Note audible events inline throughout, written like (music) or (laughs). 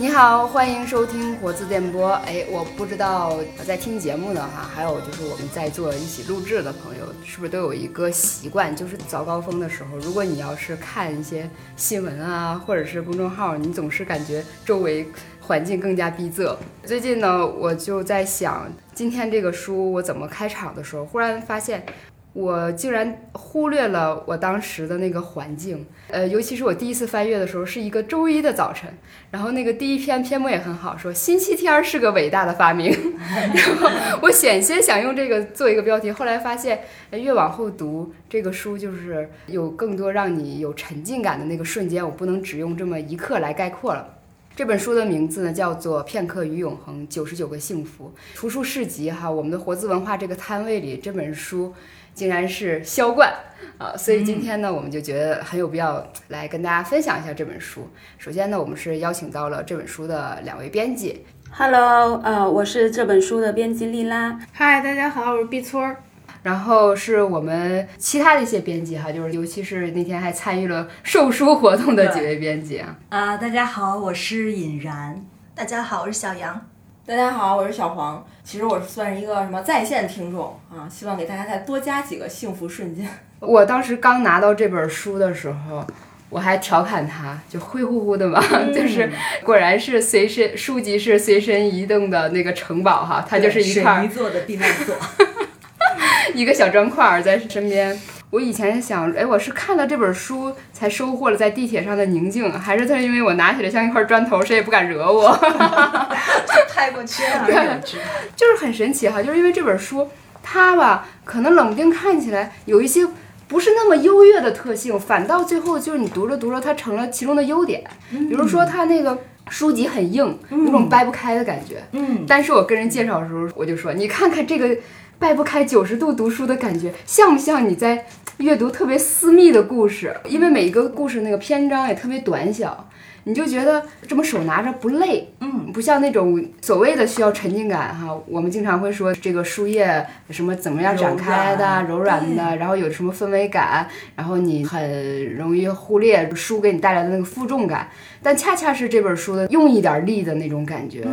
你好，欢迎收听活字电波。哎，我不知道在听节目的哈，还有就是我们在座一起录制的朋友，是不是都有一个习惯，就是早高峰的时候，如果你要是看一些新闻啊，或者是公众号，你总是感觉周围环境更加逼仄。最近呢，我就在想，今天这个书我怎么开场的时候，忽然发现。我竟然忽略了我当时的那个环境，呃，尤其是我第一次翻阅的时候，是一个周一的早晨，然后那个第一篇篇目也很好，说星期天是个伟大的发明，(laughs) 然后我险些想用这个做一个标题，后来发现，越往后读这个书，就是有更多让你有沉浸感的那个瞬间，我不能只用这么一刻来概括了。这本书的名字呢，叫做《片刻与永恒：九十九个幸福》。图书市集哈，我们的活字文化这个摊位里，这本书。竟然是销冠啊！所以今天呢，我们就觉得很有必要来跟大家分享一下这本书。首先呢，我们是邀请到了这本书的两位编辑。Hello，呃，我是这本书的编辑丽拉。Hi，大家好，我是碧村儿。然后是我们其他的一些编辑哈，就是尤其是那天还参与了售书活动的几位编辑啊。啊，大家好，我是尹然。大家好，我是小杨。大家好，我是小黄。其实我算是一个什么在线听众啊，希望给大家再多加几个幸福瞬间。(laughs) 我当时刚拿到这本书的时候，我还调侃他，就灰乎乎的嘛，就是果然是随身书籍是随身移动的那个城堡哈，它就是一块水泥做的避难所，(laughs) 一个小砖块在身边。我以前想，哎，我是看了这本书才收获了在地铁上的宁静，还是他因为我拿起来像一块砖头，谁也不敢惹我？太过去了，(laughs) 就是很神奇哈，就是因为这本书，它吧，可能冷不丁看起来有一些不是那么优越的特性，反倒最后就是你读着读着，它成了其中的优点。比如说它那个书籍很硬，有种掰不开的感觉。嗯，但是我跟人介绍的时候，我就说，你看看这个掰不开九十度读书的感觉，像不像你在？阅读特别私密的故事，因为每一个故事那个篇章也特别短小，你就觉得这么手拿着不累，嗯，不像那种所谓的需要沉浸感哈。我们经常会说这个书页什么怎么样展开的，柔软的，然后有什么氛围感，然后你很容易忽略书给你带来的那个负重感。但恰恰是这本书的用一点力的那种感觉，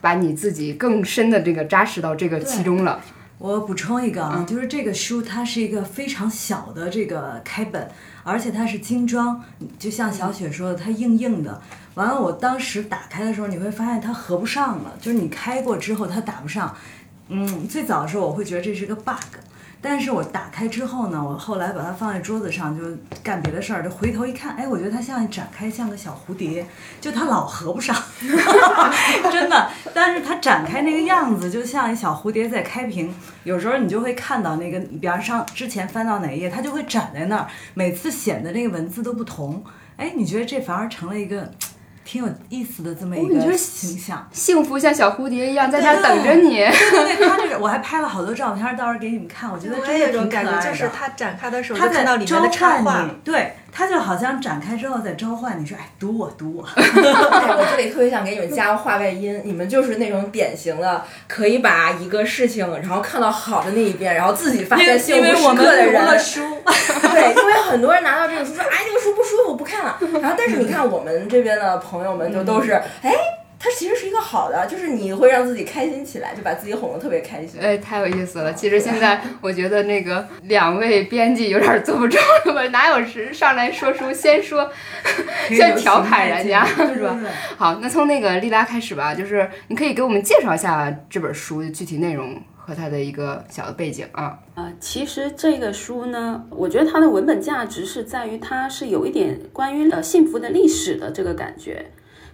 把你自己更深的这个扎实到这个其中了。我补充一个啊，就是这个书它是一个非常小的这个开本，而且它是精装，就像小雪说的，它硬硬的。完了，我当时打开的时候，你会发现它合不上了，就是你开过之后它打不上。嗯，最早的时候我会觉得这是个 bug。但是我打开之后呢，我后来把它放在桌子上，就干别的事儿，就回头一看，哎，我觉得它像展开像个小蝴蝶，就它老合不上，(laughs) 真的。但是它展开那个样子，就像一小蝴蝶在开屏。有时候你就会看到那个，比方上之前翻到哪一页，它就会展在那儿，每次显得那个文字都不同。哎，你觉得这反而成了一个。挺有意思的这么一个形象，幸福像小蝴蝶一样在那等着你。对对，他这个我还拍了好多照片，到时候给你们看。我觉得真的挺感觉，就是他展开的时候，他看到里面的插画，对。他就好像展开之后在召唤你说，哎，读我，读我。(laughs) 我这里特别想给你们加个话外音，你们就是那种典型的可以把一个事情，然后看到好的那一边，然后自己发现幸福时刻的人。对，因为很多人拿到这个书说，哎，这个书不舒服，不看了。然后，但是你看我们这边的朋友们就都是，哎。它其实是一个好的，就是你会让自己开心起来，就把自己哄得特别开心。哎，太有意思了！其实现在 (laughs) 我觉得那个两位编辑有点坐不住了吧？哪有时上来说书先说，(laughs) 先调侃人家是吧？好，那从那个丽拉开始吧，就是你可以给我们介绍一下这本书的具体内容和它的一个小的背景啊。啊，其实这个书呢，我觉得它的文本价值是在于它是有一点关于呃幸福的历史的这个感觉。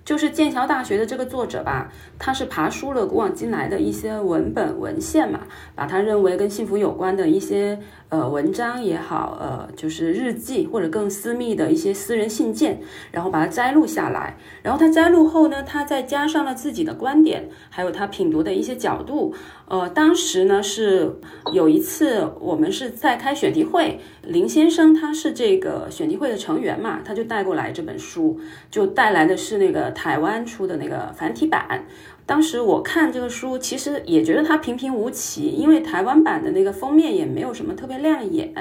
就是剑桥大学的这个作者吧，他是爬书了古往今来的一些文本文献嘛，把他认为跟幸福有关的一些。呃，文章也好，呃，就是日记或者更私密的一些私人信件，然后把它摘录下来。然后他摘录后呢，他再加上了自己的观点，还有他品读的一些角度。呃，当时呢是有一次我们是在开选题会，林先生他是这个选题会的成员嘛，他就带过来这本书，就带来的是那个台湾出的那个繁体版。当时我看这个书，其实也觉得它平平无奇，因为台湾版的那个封面也没有什么特别亮眼。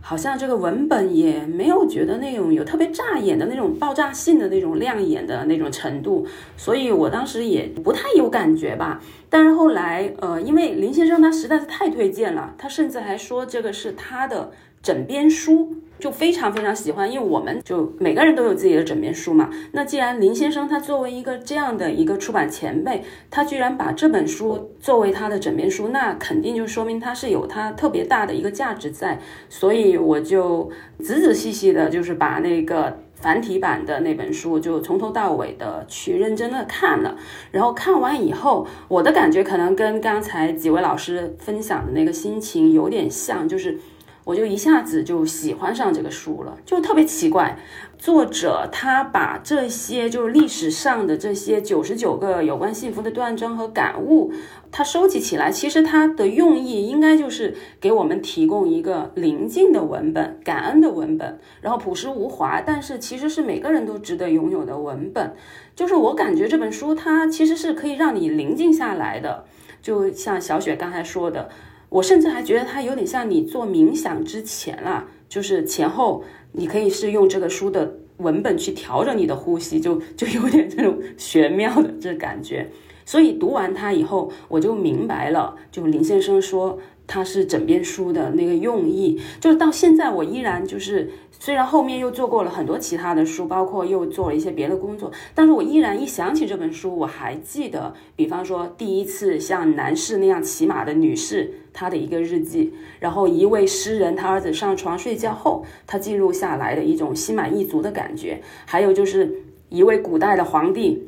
好像这个文本也没有觉得那种有特别扎眼的那种爆炸性的那种亮眼的那种程度，所以我当时也不太有感觉吧。但是后来，呃，因为林先生他实在是太推荐了，他甚至还说这个是他的枕边书。就非常非常喜欢，因为我们就每个人都有自己的枕边书嘛。那既然林先生他作为一个这样的一个出版前辈，他居然把这本书作为他的枕边书，那肯定就说明他是有他特别大的一个价值在。所以我就仔仔细细的，就是把那个繁体版的那本书就从头到尾的去认真的看了。然后看完以后，我的感觉可能跟刚才几位老师分享的那个心情有点像，就是。我就一下子就喜欢上这个书了，就特别奇怪，作者他把这些就是历史上的这些九十九个有关幸福的断章和感悟，他收集起来，其实他的用意应该就是给我们提供一个宁静的文本、感恩的文本，然后朴实无华，但是其实是每个人都值得拥有的文本。就是我感觉这本书它其实是可以让你宁静下来的，就像小雪刚才说的。我甚至还觉得它有点像你做冥想之前啊，就是前后，你可以是用这个书的文本去调整你的呼吸，就 (laughs) 就有点这种玄妙的这感觉。所以读完它以后，我就明白了，就林先生说他是枕边书的那个用意，就是到现在我依然就是。虽然后面又做过了很多其他的书，包括又做了一些别的工作，但是我依然一想起这本书，我还记得，比方说第一次像男士那样骑马的女士，她的一个日记，然后一位诗人他儿子上床睡觉后，他记录下来的一种心满意足的感觉，还有就是一位古代的皇帝，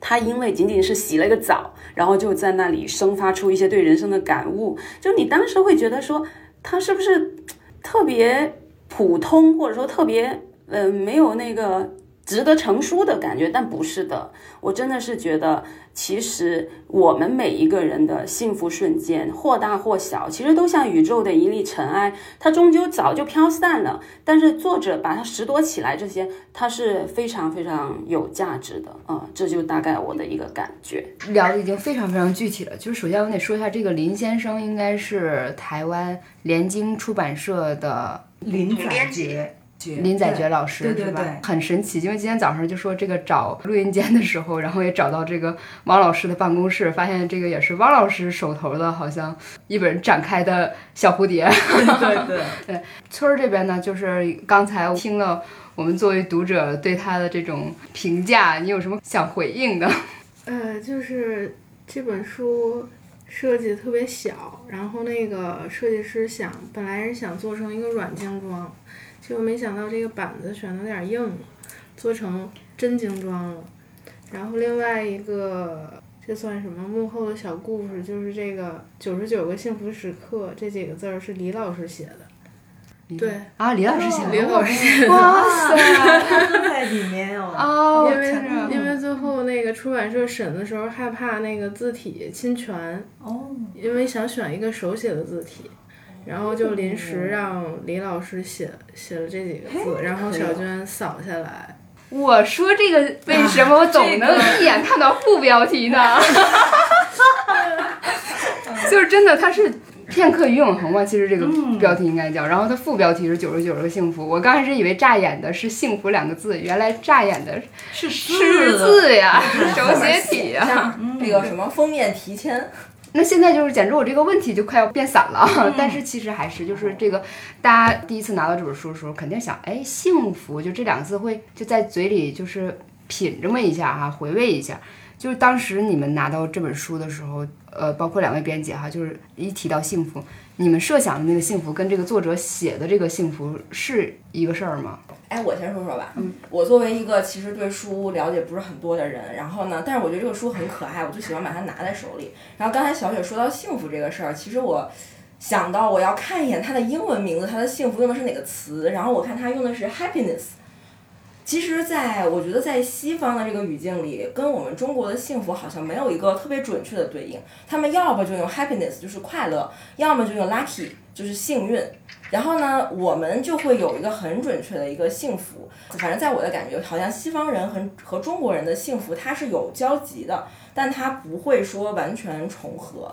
他因为仅仅是洗了个澡，然后就在那里生发出一些对人生的感悟，就你当时会觉得说，他是不是特别？普通或者说特别，嗯，没有那个值得成书的感觉，但不是的，我真的是觉得，其实我们每一个人的幸福瞬间，或大或小，其实都像宇宙的一粒尘埃，它终究早就飘散了。但是作者把它拾掇起来，这些它是非常非常有价值的啊，这就大概我的一个感觉。聊的已经非常非常具体了，就是首先我得说一下，这个林先生应该是台湾联经出版社的。林载爵，林宰爵老师对对对？很神奇，因为今天早上就说这个找录音间的时候，然后也找到这个汪老师的办公室，发现这个也是汪老师手头的，好像一本展开的小蝴蝶。对对 (laughs) 对，村儿这边呢，就是刚才听了我们作为读者对他的这种评价，你有什么想回应的？(laughs) 呃，就是这本书。设计特别小，然后那个设计师想本来是想做成一个软精装，结果没想到这个板子选的有点硬，做成真精装了。然后另外一个，这算什么幕后的小故事？就是这个九十九个幸福时刻这几个字儿是李老师写的。对啊，李老师写的，李老师写的，哇塞，在里面哦，(laughs) 因为因为最后那个出版社审的时候害怕那个字体侵权，哦，因为想选一个手写的字体，然后就临时让李老师写写了这几个字，然后小娟扫下来。我说这个为什么我总能一眼看到副标题呢？(laughs) 就是真的，它是。片刻与永恒嘛，其实这个标题应该叫，然后它副标题是九十九个幸福。我刚开始以为乍眼的是幸福两个字，原来乍眼的是是字呀，手写体呀。那个什么封面提签。那现在就是简直我这个问题就快要变散了，(laughs) 但是其实还是就是这个，大家第一次拿到这本书的时候，肯定想，哎，幸福就这两个字会就在嘴里就是品这么一下哈，回味一下。就是当时你们拿到这本书的时候，呃，包括两位编辑哈，就是一提到幸福，你们设想的那个幸福跟这个作者写的这个幸福是一个事儿吗？哎，我先说说吧。嗯，我作为一个其实对书了解不是很多的人，然后呢，但是我觉得这个书很可爱，我就喜欢把它拿在手里。然后刚才小雪说到幸福这个事儿，其实我想到我要看一眼它的英文名字，它的幸福用的是哪个词？然后我看它用的是 happiness。其实，在我觉得，在西方的这个语境里，跟我们中国的幸福好像没有一个特别准确的对应。他们要么就用 happiness，就是快乐；要么就用 lucky，就是幸运。然后呢，我们就会有一个很准确的一个幸福。反正在我的感觉，好像西方人和和中国人的幸福它是有交集的，但它不会说完全重合。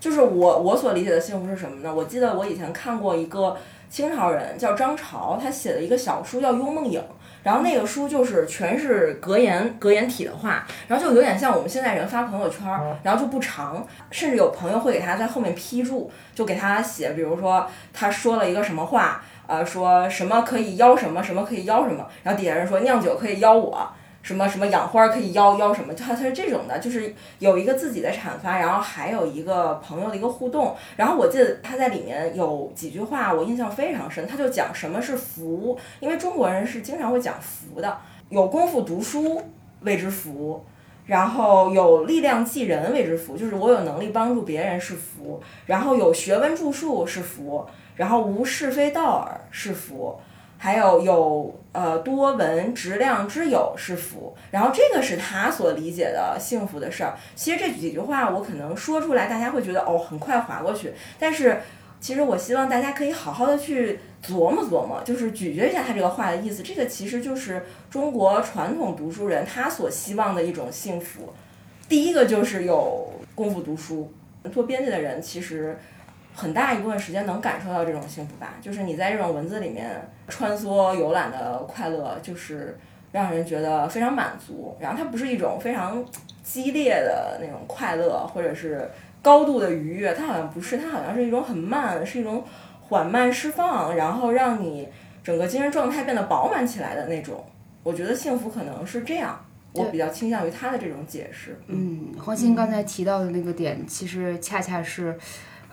就是我我所理解的幸福是什么呢？我记得我以前看过一个。清朝人叫张潮，他写了一个小书叫《幽梦影》，然后那个书就是全是格言格言体的话，然后就有点像我们现在人发朋友圈，然后就不长，甚至有朋友会给他在后面批注，就给他写，比如说他说了一个什么话，呃，说什么可以邀什么，什么可以邀什么，然后底下人说酿酒可以邀我。什么什么养花可以邀邀什么，它它是这种的，就是有一个自己的阐发，然后还有一个朋友的一个互动。然后我记得他在里面有几句话，我印象非常深。他就讲什么是福，因为中国人是经常会讲福的，有功夫读书谓之福，然后有力量济人谓之福，就是我有能力帮助别人是福，然后有学问著述是福，然后无是非道耳是福。还有有呃多闻直量之友是福，然后这个是他所理解的幸福的事儿。其实这几句话我可能说出来，大家会觉得哦很快划过去，但是其实我希望大家可以好好的去琢磨琢磨，就是咀嚼一下他这个话的意思。这个其实就是中国传统读书人他所希望的一种幸福。第一个就是有功夫读书，做编辑的人其实。很大一部分时间能感受到这种幸福吧，就是你在这种文字里面穿梭游览的快乐，就是让人觉得非常满足。然后它不是一种非常激烈的那种快乐，或者是高度的愉悦，它好像不是，它好像是一种很慢，是一种缓慢释放，然后让你整个精神状态变得饱满起来的那种。我觉得幸福可能是这样，我比较倾向于他的这种解释。嗯，黄鑫刚才提到的那个点，其实恰恰是。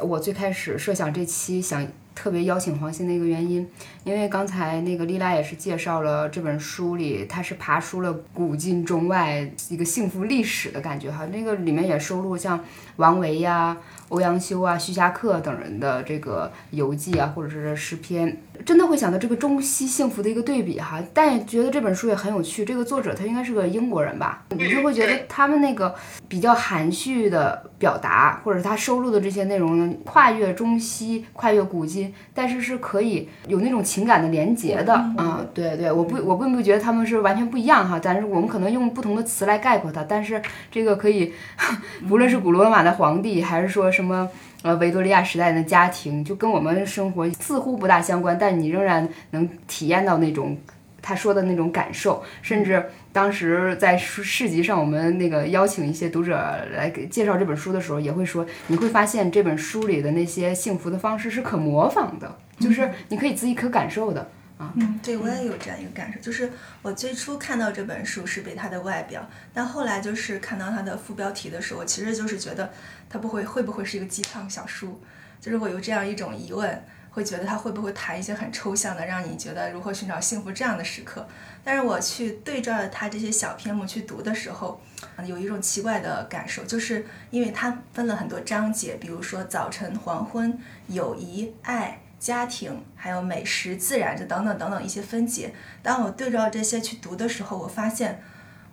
我最开始设想这期想特别邀请黄鑫的一个原因，因为刚才那个丽拉也是介绍了这本书里，他是爬出了古今中外一个幸福历史的感觉哈。那个里面也收录像王维呀。欧阳修啊、徐霞客等人的这个游记啊，或者是诗篇，真的会想到这个中西幸福的一个对比哈。但也觉得这本书也很有趣。这个作者他应该是个英国人吧？你就会觉得他们那个比较含蓄的表达，或者他收录的这些内容呢，跨越中西、跨越古今，但是是可以有那种情感的连结的啊。对对，我不我并不觉得他们是完全不一样哈，但是我们可能用不同的词来概括它。但是这个可以，(laughs) 无论是古罗马的皇帝，还是说是。什么呃，维多利亚时代的家庭就跟我们生活似乎不大相关，但你仍然能体验到那种他说的那种感受。甚至当时在市集上，我们那个邀请一些读者来给介绍这本书的时候，也会说，你会发现这本书里的那些幸福的方式是可模仿的，就是你可以自己可感受的。嗯，对我也有这样一个感受，就是我最初看到这本书是被它的外表，但后来就是看到它的副标题的时候，其实就是觉得它不会会不会是一个鸡汤小书，就是我有这样一种疑问，会觉得它会不会谈一些很抽象的，让你觉得如何寻找幸福这样的时刻。但是我去对照着它这些小篇目去读的时候，有一种奇怪的感受，就是因为它分了很多章节，比如说早晨、黄昏、友谊、爱。家庭，还有美食、自然，这等等等等一些分解。当我对照这些去读的时候，我发现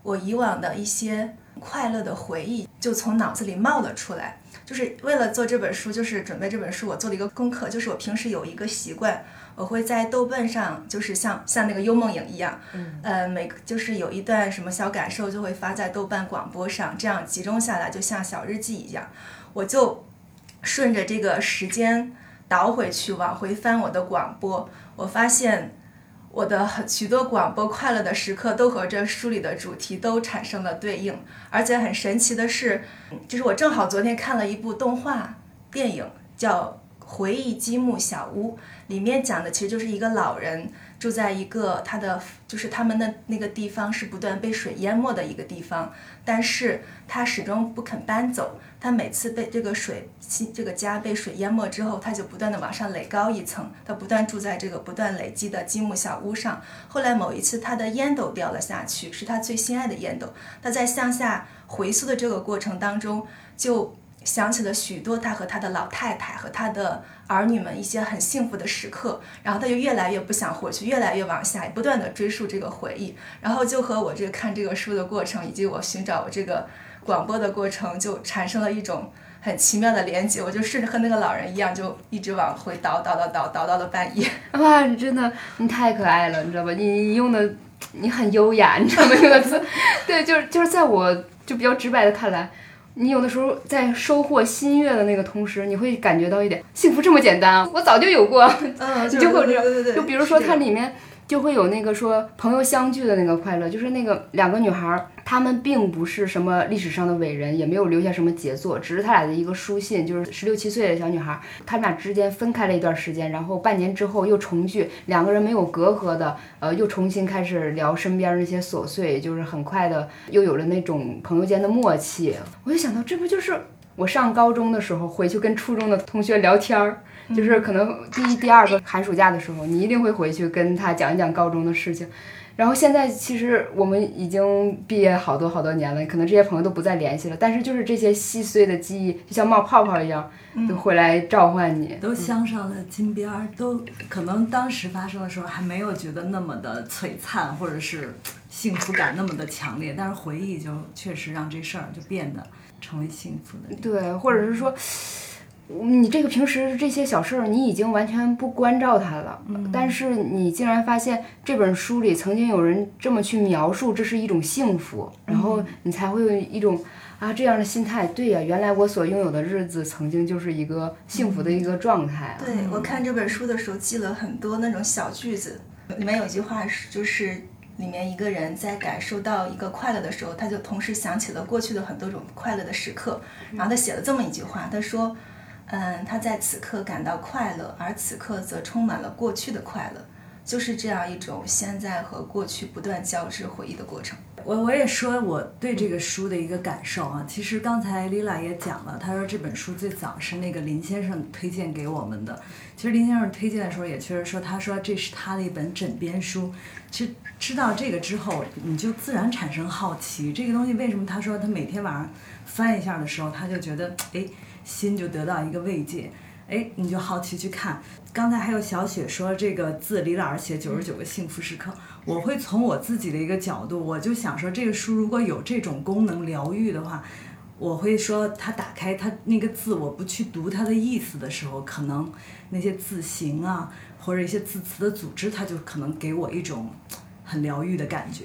我以往的一些快乐的回忆就从脑子里冒了出来。就是为了做这本书，就是准备这本书，我做了一个功课，就是我平时有一个习惯，我会在豆瓣上，就是像像那个幽梦影一样，嗯，呃，每就是有一段什么小感受就会发在豆瓣广播上，这样集中下来就像小日记一样，我就顺着这个时间。倒回去，往回翻我的广播，我发现我的很许多广播快乐的时刻都和这书里的主题都产生了对应，而且很神奇的是，就是我正好昨天看了一部动画电影，叫《回忆积木小屋》，里面讲的其实就是一个老人。住在一个他的就是他们的那个地方是不断被水淹没的一个地方，但是他始终不肯搬走。他每次被这个水这个家被水淹没之后，他就不断的往上垒高一层，他不断住在这个不断累积的积木小屋上。后来某一次，他的烟斗掉了下去，是他最心爱的烟斗。他在向下回溯的这个过程当中，就。想起了许多他和他的老太太和他的儿女们一些很幸福的时刻，然后他就越来越不想回去，越来越往下，不断的追溯这个回忆，然后就和我这个看这个书的过程，以及我寻找我这个广播的过程，就产生了一种很奇妙的连接。我就顺着和那个老人一样，就一直往回倒倒倒倒倒到了半夜。哇，你真的你太可爱了，你知道吧？你你用的你很优雅，你知道吗？用的词，对，就是就是在我就比较直白的看来。你有的时候在收获新月的那个同时，你会感觉到一点幸福这么简单，我早就有过。嗯，(laughs) 你就会有这种，对对对，就比如说它里面就会有那个说朋友相聚的那个快乐，就是那个两个女孩儿，她们并不是什么历史上的伟人，也没有留下什么杰作，只是她俩的一个书信，就是十六七岁的小女孩儿，她们俩之间分开了一段时间，然后半年之后又重聚，两个人没有隔阂的，呃，又重新开始聊身边那些琐碎，就是很快的又有了那种朋友间的默契。我就想到，这不就是我上高中的时候回去跟初中的同学聊天儿。就是可能第一、第二个寒暑假的时候，你一定会回去跟他讲一讲高中的事情。然后现在其实我们已经毕业好多好多年了，可能这些朋友都不再联系了，但是就是这些细碎的记忆，就像冒泡泡一样，都会来召唤你。都镶上了金边儿，都可能当时发生的时候还没有觉得那么的璀璨，或者是幸福感那么的强烈，但是回忆就确实让这事儿就变得成为幸福的。对，或者是说，你这个平时这些小事儿，你已经完全不关照它了，但是你竟然发现这本书里曾经有人这么去描述，这是一种幸福，然后你才会有一种啊这样的心态。对呀，原来我所拥有的日子曾经就是一个幸福的一个状态啊。对我看这本书的时候记了很多那种小句子，里面有一句话是就是。里面一个人在感受到一个快乐的时候，他就同时想起了过去的很多种快乐的时刻，然后他写了这么一句话，他说：“嗯，他在此刻感到快乐，而此刻则充满了过去的快乐，就是这样一种现在和过去不断交织回忆的过程。”我我也说我对这个书的一个感受啊，其实刚才 Lila 也讲了，她说这本书最早是那个林先生推荐给我们的。其实林先生推荐的时候也确实说，他说这是他的一本枕边书。其实知道这个之后，你就自然产生好奇，这个东西为什么？他说他每天晚上翻一下的时候，他就觉得哎，心就得到一个慰藉，哎，你就好奇去看。刚才还有小雪说这个字，李老师写九十九个幸福时刻。我会从我自己的一个角度，我就想说，这个书如果有这种功能疗愈的话，我会说，它打开它那个字，我不去读它的意思的时候，可能那些字形啊，或者一些字词的组织，它就可能给我一种很疗愈的感觉。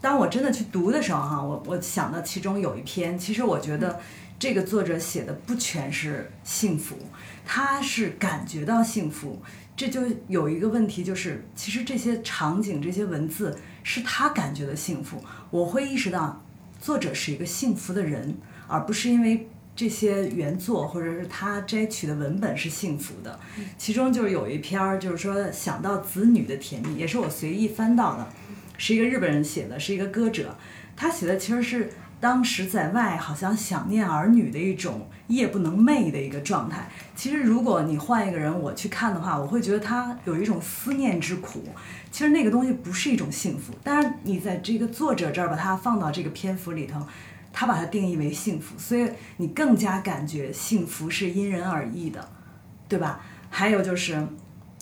当我真的去读的时候，哈，我我想到其中有一篇，其实我觉得这个作者写的不全是幸福，他是感觉到幸福。这就有一个问题，就是其实这些场景、这些文字是他感觉的幸福。我会意识到，作者是一个幸福的人，而不是因为这些原作或者是他摘取的文本是幸福的。其中就是有一篇儿，就是说想到子女的甜蜜，也是我随意翻到的，是一个日本人写的，是一个歌者，他写的其实是当时在外好像想念儿女的一种夜不能寐的一个状态。其实，如果你换一个人我去看的话，我会觉得他有一种思念之苦。其实那个东西不是一种幸福，但是你在这个作者这儿把它放到这个篇幅里头，他把它定义为幸福，所以你更加感觉幸福是因人而异的，对吧？还有就是，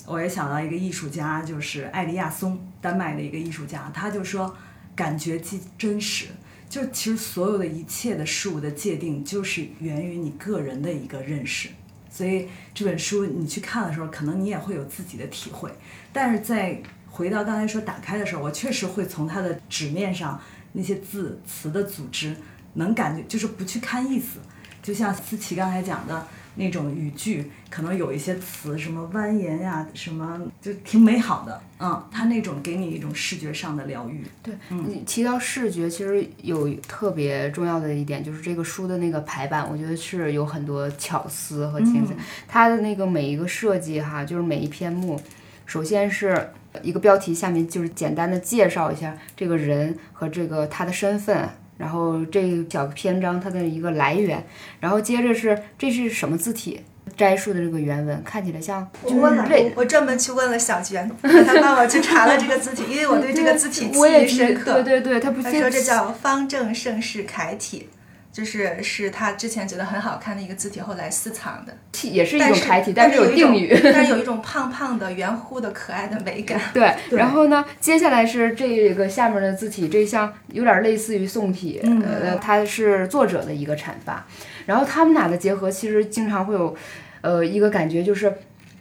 我也想到一个艺术家，就是艾利亚松，丹麦的一个艺术家，他就说，感觉即真实。就其实所有的一切的事物的界定，就是源于你个人的一个认识。所以这本书你去看的时候，可能你也会有自己的体会。但是在回到刚才说打开的时候，我确实会从它的纸面上那些字词的组织，能感觉就是不去看意思，就像思琪刚才讲的那种语句，可能有一些词什么蜿蜒呀，什么就挺美好的，嗯，它那种给你一种视觉上的疗愈。对你提到视觉，其实有特别重要的一点，就是这个书的那个排版，我觉得是有很多巧思和精神。它的那个每一个设计哈，就是每一篇目，首先是一个标题，下面就是简单的介绍一下这个人和这个他的身份，然后这小篇章它的一个来源，然后接着是这是什么字体。摘述的这个原文看起来像，我问了，我专门去问了小娟，让她帮我去查了这个字体，因为我对这个字体记忆深刻。(laughs) 对对对，他不他说这叫方正盛世楷体，就是是他之前觉得很好看的一个字体，后来私藏的，也是一种楷体，但是有定语，但是有一 (laughs) 种胖胖的、圆乎的、可爱的美感。对，然后呢，接下来是这个下面的字体，这像有点类似于宋体，呃，它是作者的一个阐发，然后他们俩的结合，其实经常会有。呃，一个感觉就是，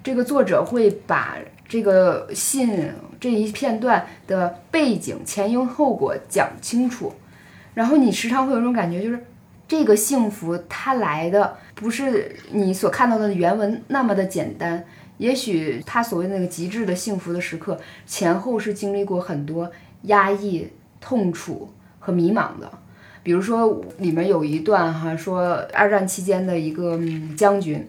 这个作者会把这个信这一片段的背景前因后果讲清楚，然后你时常会有一种感觉，就是这个幸福它来的不是你所看到的原文那么的简单，也许他所谓那个极致的幸福的时刻，前后是经历过很多压抑、痛楚和迷茫的。比如说里面有一段哈，说二战期间的一个将军。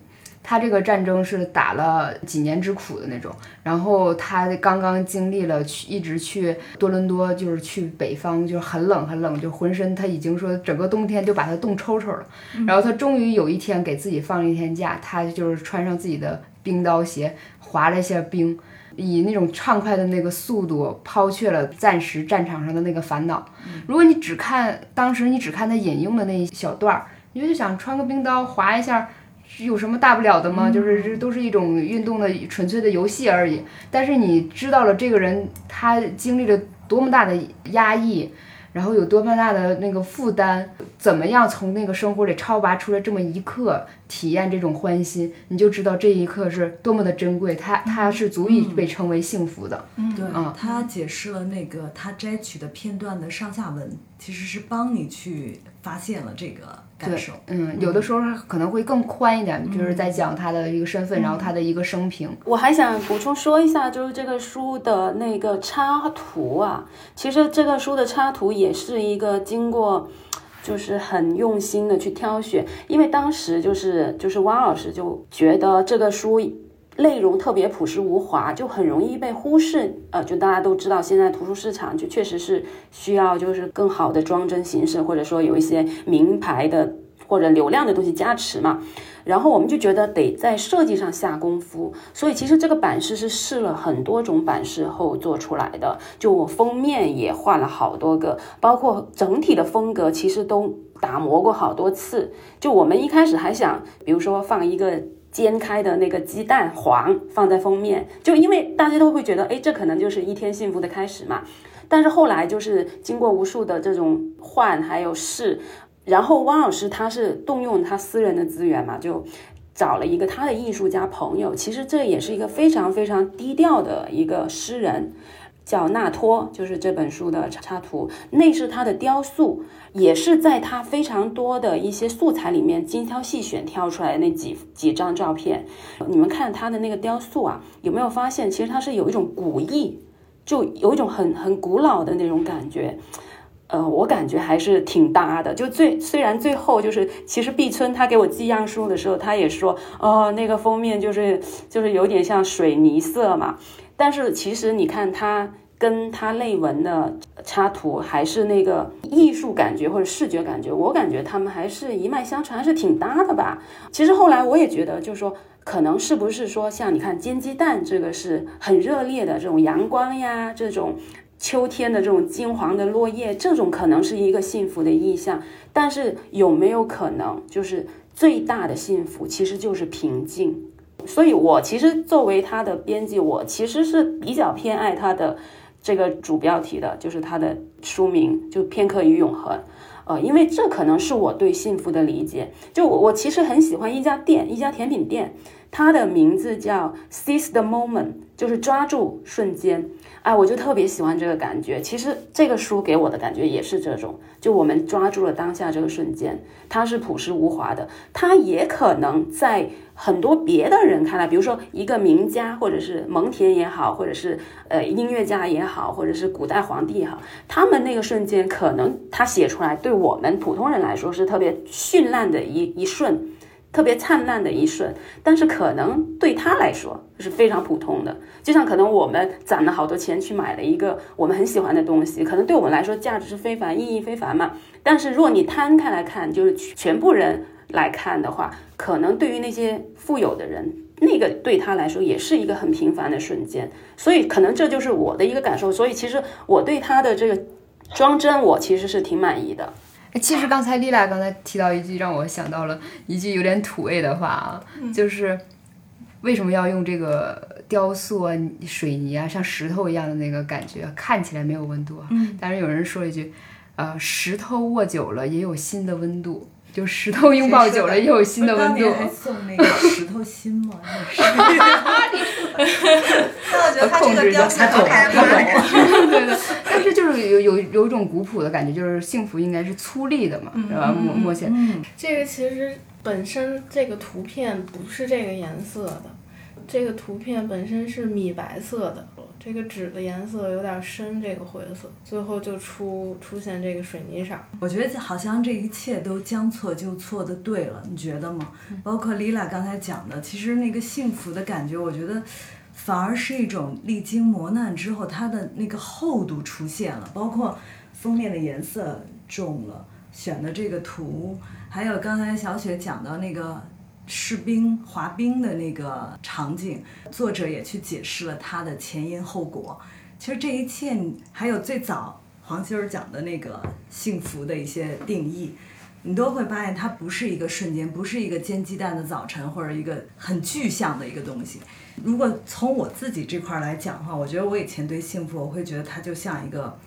他这个战争是打了几年之苦的那种，然后他刚刚经历了去一直去多伦多，就是去北方，就是很冷很冷，就浑身他已经说整个冬天就把他冻抽抽了。然后他终于有一天给自己放了一天假，他就是穿上自己的冰刀鞋，滑了一下冰，以那种畅快的那个速度抛却了暂时战场上的那个烦恼。如果你只看当时你只看他引用的那一小段儿，你就想穿个冰刀划一下。有什么大不了的吗？就是这都是一种运动的纯粹的游戏而已。但是你知道了这个人他经历了多么大的压抑，然后有多么大的那个负担，怎么样从那个生活里超拔出来这么一刻，体验这种欢欣，你就知道这一刻是多么的珍贵。他他是足以被称为幸福的。嗯对，他解释了那个他摘取的片段的上下文，其实是帮你去发现了这个。对，嗯，有的时候可能会更宽一点，就是在讲他的一个身份，然后他的一个生平。我还想补充说一下，就是这个书的那个插图啊，其实这个书的插图也是一个经过，就是很用心的去挑选，因为当时就是就是汪老师就觉得这个书内容特别朴实无华，就很容易被忽视。呃，就大家都知道，现在图书市场就确实是需要就是更好的装帧形式，或者说有一些名牌的或者流量的东西加持嘛。然后我们就觉得得在设计上下功夫，所以其实这个版式是试了很多种版式后做出来的。就我封面也换了好多个，包括整体的风格其实都打磨过好多次。就我们一开始还想，比如说放一个。煎开的那个鸡蛋黄放在封面，就因为大家都会觉得，哎，这可能就是一天幸福的开始嘛。但是后来就是经过无数的这种换还有试，然后汪老师他是动用他私人的资源嘛，就找了一个他的艺术家朋友，其实这也是一个非常非常低调的一个诗人。叫纳托，就是这本书的插图，那是他的雕塑，也是在他非常多的一些素材里面精挑细选挑出来的那几几张照片。你们看他的那个雕塑啊，有没有发现其实它是有一种古意，就有一种很很古老的那种感觉。呃，我感觉还是挺搭的。就最虽然最后就是，其实毕春他给我寄样书的时候，他也说，哦，那个封面就是就是有点像水泥色嘛。但是其实你看它跟它内文的插图还是那个艺术感觉或者视觉感觉，我感觉他们还是一脉相承，还是挺搭的吧。其实后来我也觉得，就是说可能是不是说像你看煎鸡蛋这个是很热烈的这种阳光呀，这种秋天的这种金黄的落叶，这种可能是一个幸福的意象。但是有没有可能，就是最大的幸福其实就是平静？所以，我其实作为他的编辑，我其实是比较偏爱他的这个主标题的，就是他的书名，就《片刻与永恒》。呃，因为这可能是我对幸福的理解。就我，我其实很喜欢一家店，一家甜品店，它的名字叫 Seize the Moment，就是抓住瞬间。哎，我就特别喜欢这个感觉。其实这个书给我的感觉也是这种，就我们抓住了当下这个瞬间，它是朴实无华的，它也可能在很多别的人看来，比如说一个名家，或者是蒙恬也好，或者是呃音乐家也好，或者是古代皇帝也好，他们那个瞬间可能他写出来，对我们普通人来说是特别绚烂的一一瞬。特别灿烂的一瞬，但是可能对他来说是非常普通的。就像可能我们攒了好多钱去买了一个我们很喜欢的东西，可能对我们来说价值是非凡、意义非凡嘛。但是如果你摊开来看，就是全部人来看的话，可能对于那些富有的人，那个对他来说也是一个很平凡的瞬间。所以可能这就是我的一个感受。所以其实我对他的这个装帧，我其实是挺满意的。其实刚才丽娜刚才提到一句，让我想到了一句有点土味的话啊，就是为什么要用这个雕塑啊、水泥啊，像石头一样的那个感觉，看起来没有温度啊。但是有人说了一句，呃，石头握久了也有新的温度。就石头拥抱久了，又有新的温度。还送那个石头心吗？那 (laughs) 我觉得他这个雕塑还蛮 (laughs) 对对。但是就是有有有一种古朴的感觉，就是幸福应该是粗粝的嘛，是吧？摸摸起来，这个其实本身这个图片不是这个颜色的，这个图片本身是米白色的，这个纸的颜色有点深，这个灰色，最后就出出现这个水泥色。我觉得好像这一切都将错就错的对了，你觉得吗？包括丽拉刚才讲的，其实那个幸福的感觉，我觉得反而是一种历经磨难之后它的那个厚度出现了，包括封面的颜色重了，选的这个图，还有刚才小雪讲到那个。士兵滑冰的那个场景，作者也去解释了它的前因后果。其实这一切，还有最早黄心儿讲的那个幸福的一些定义，你都会发现它不是一个瞬间，不是一个煎鸡蛋的早晨，或者一个很具象的一个东西。如果从我自己这块来讲的话，我觉得我以前对幸福，我会觉得它就像一个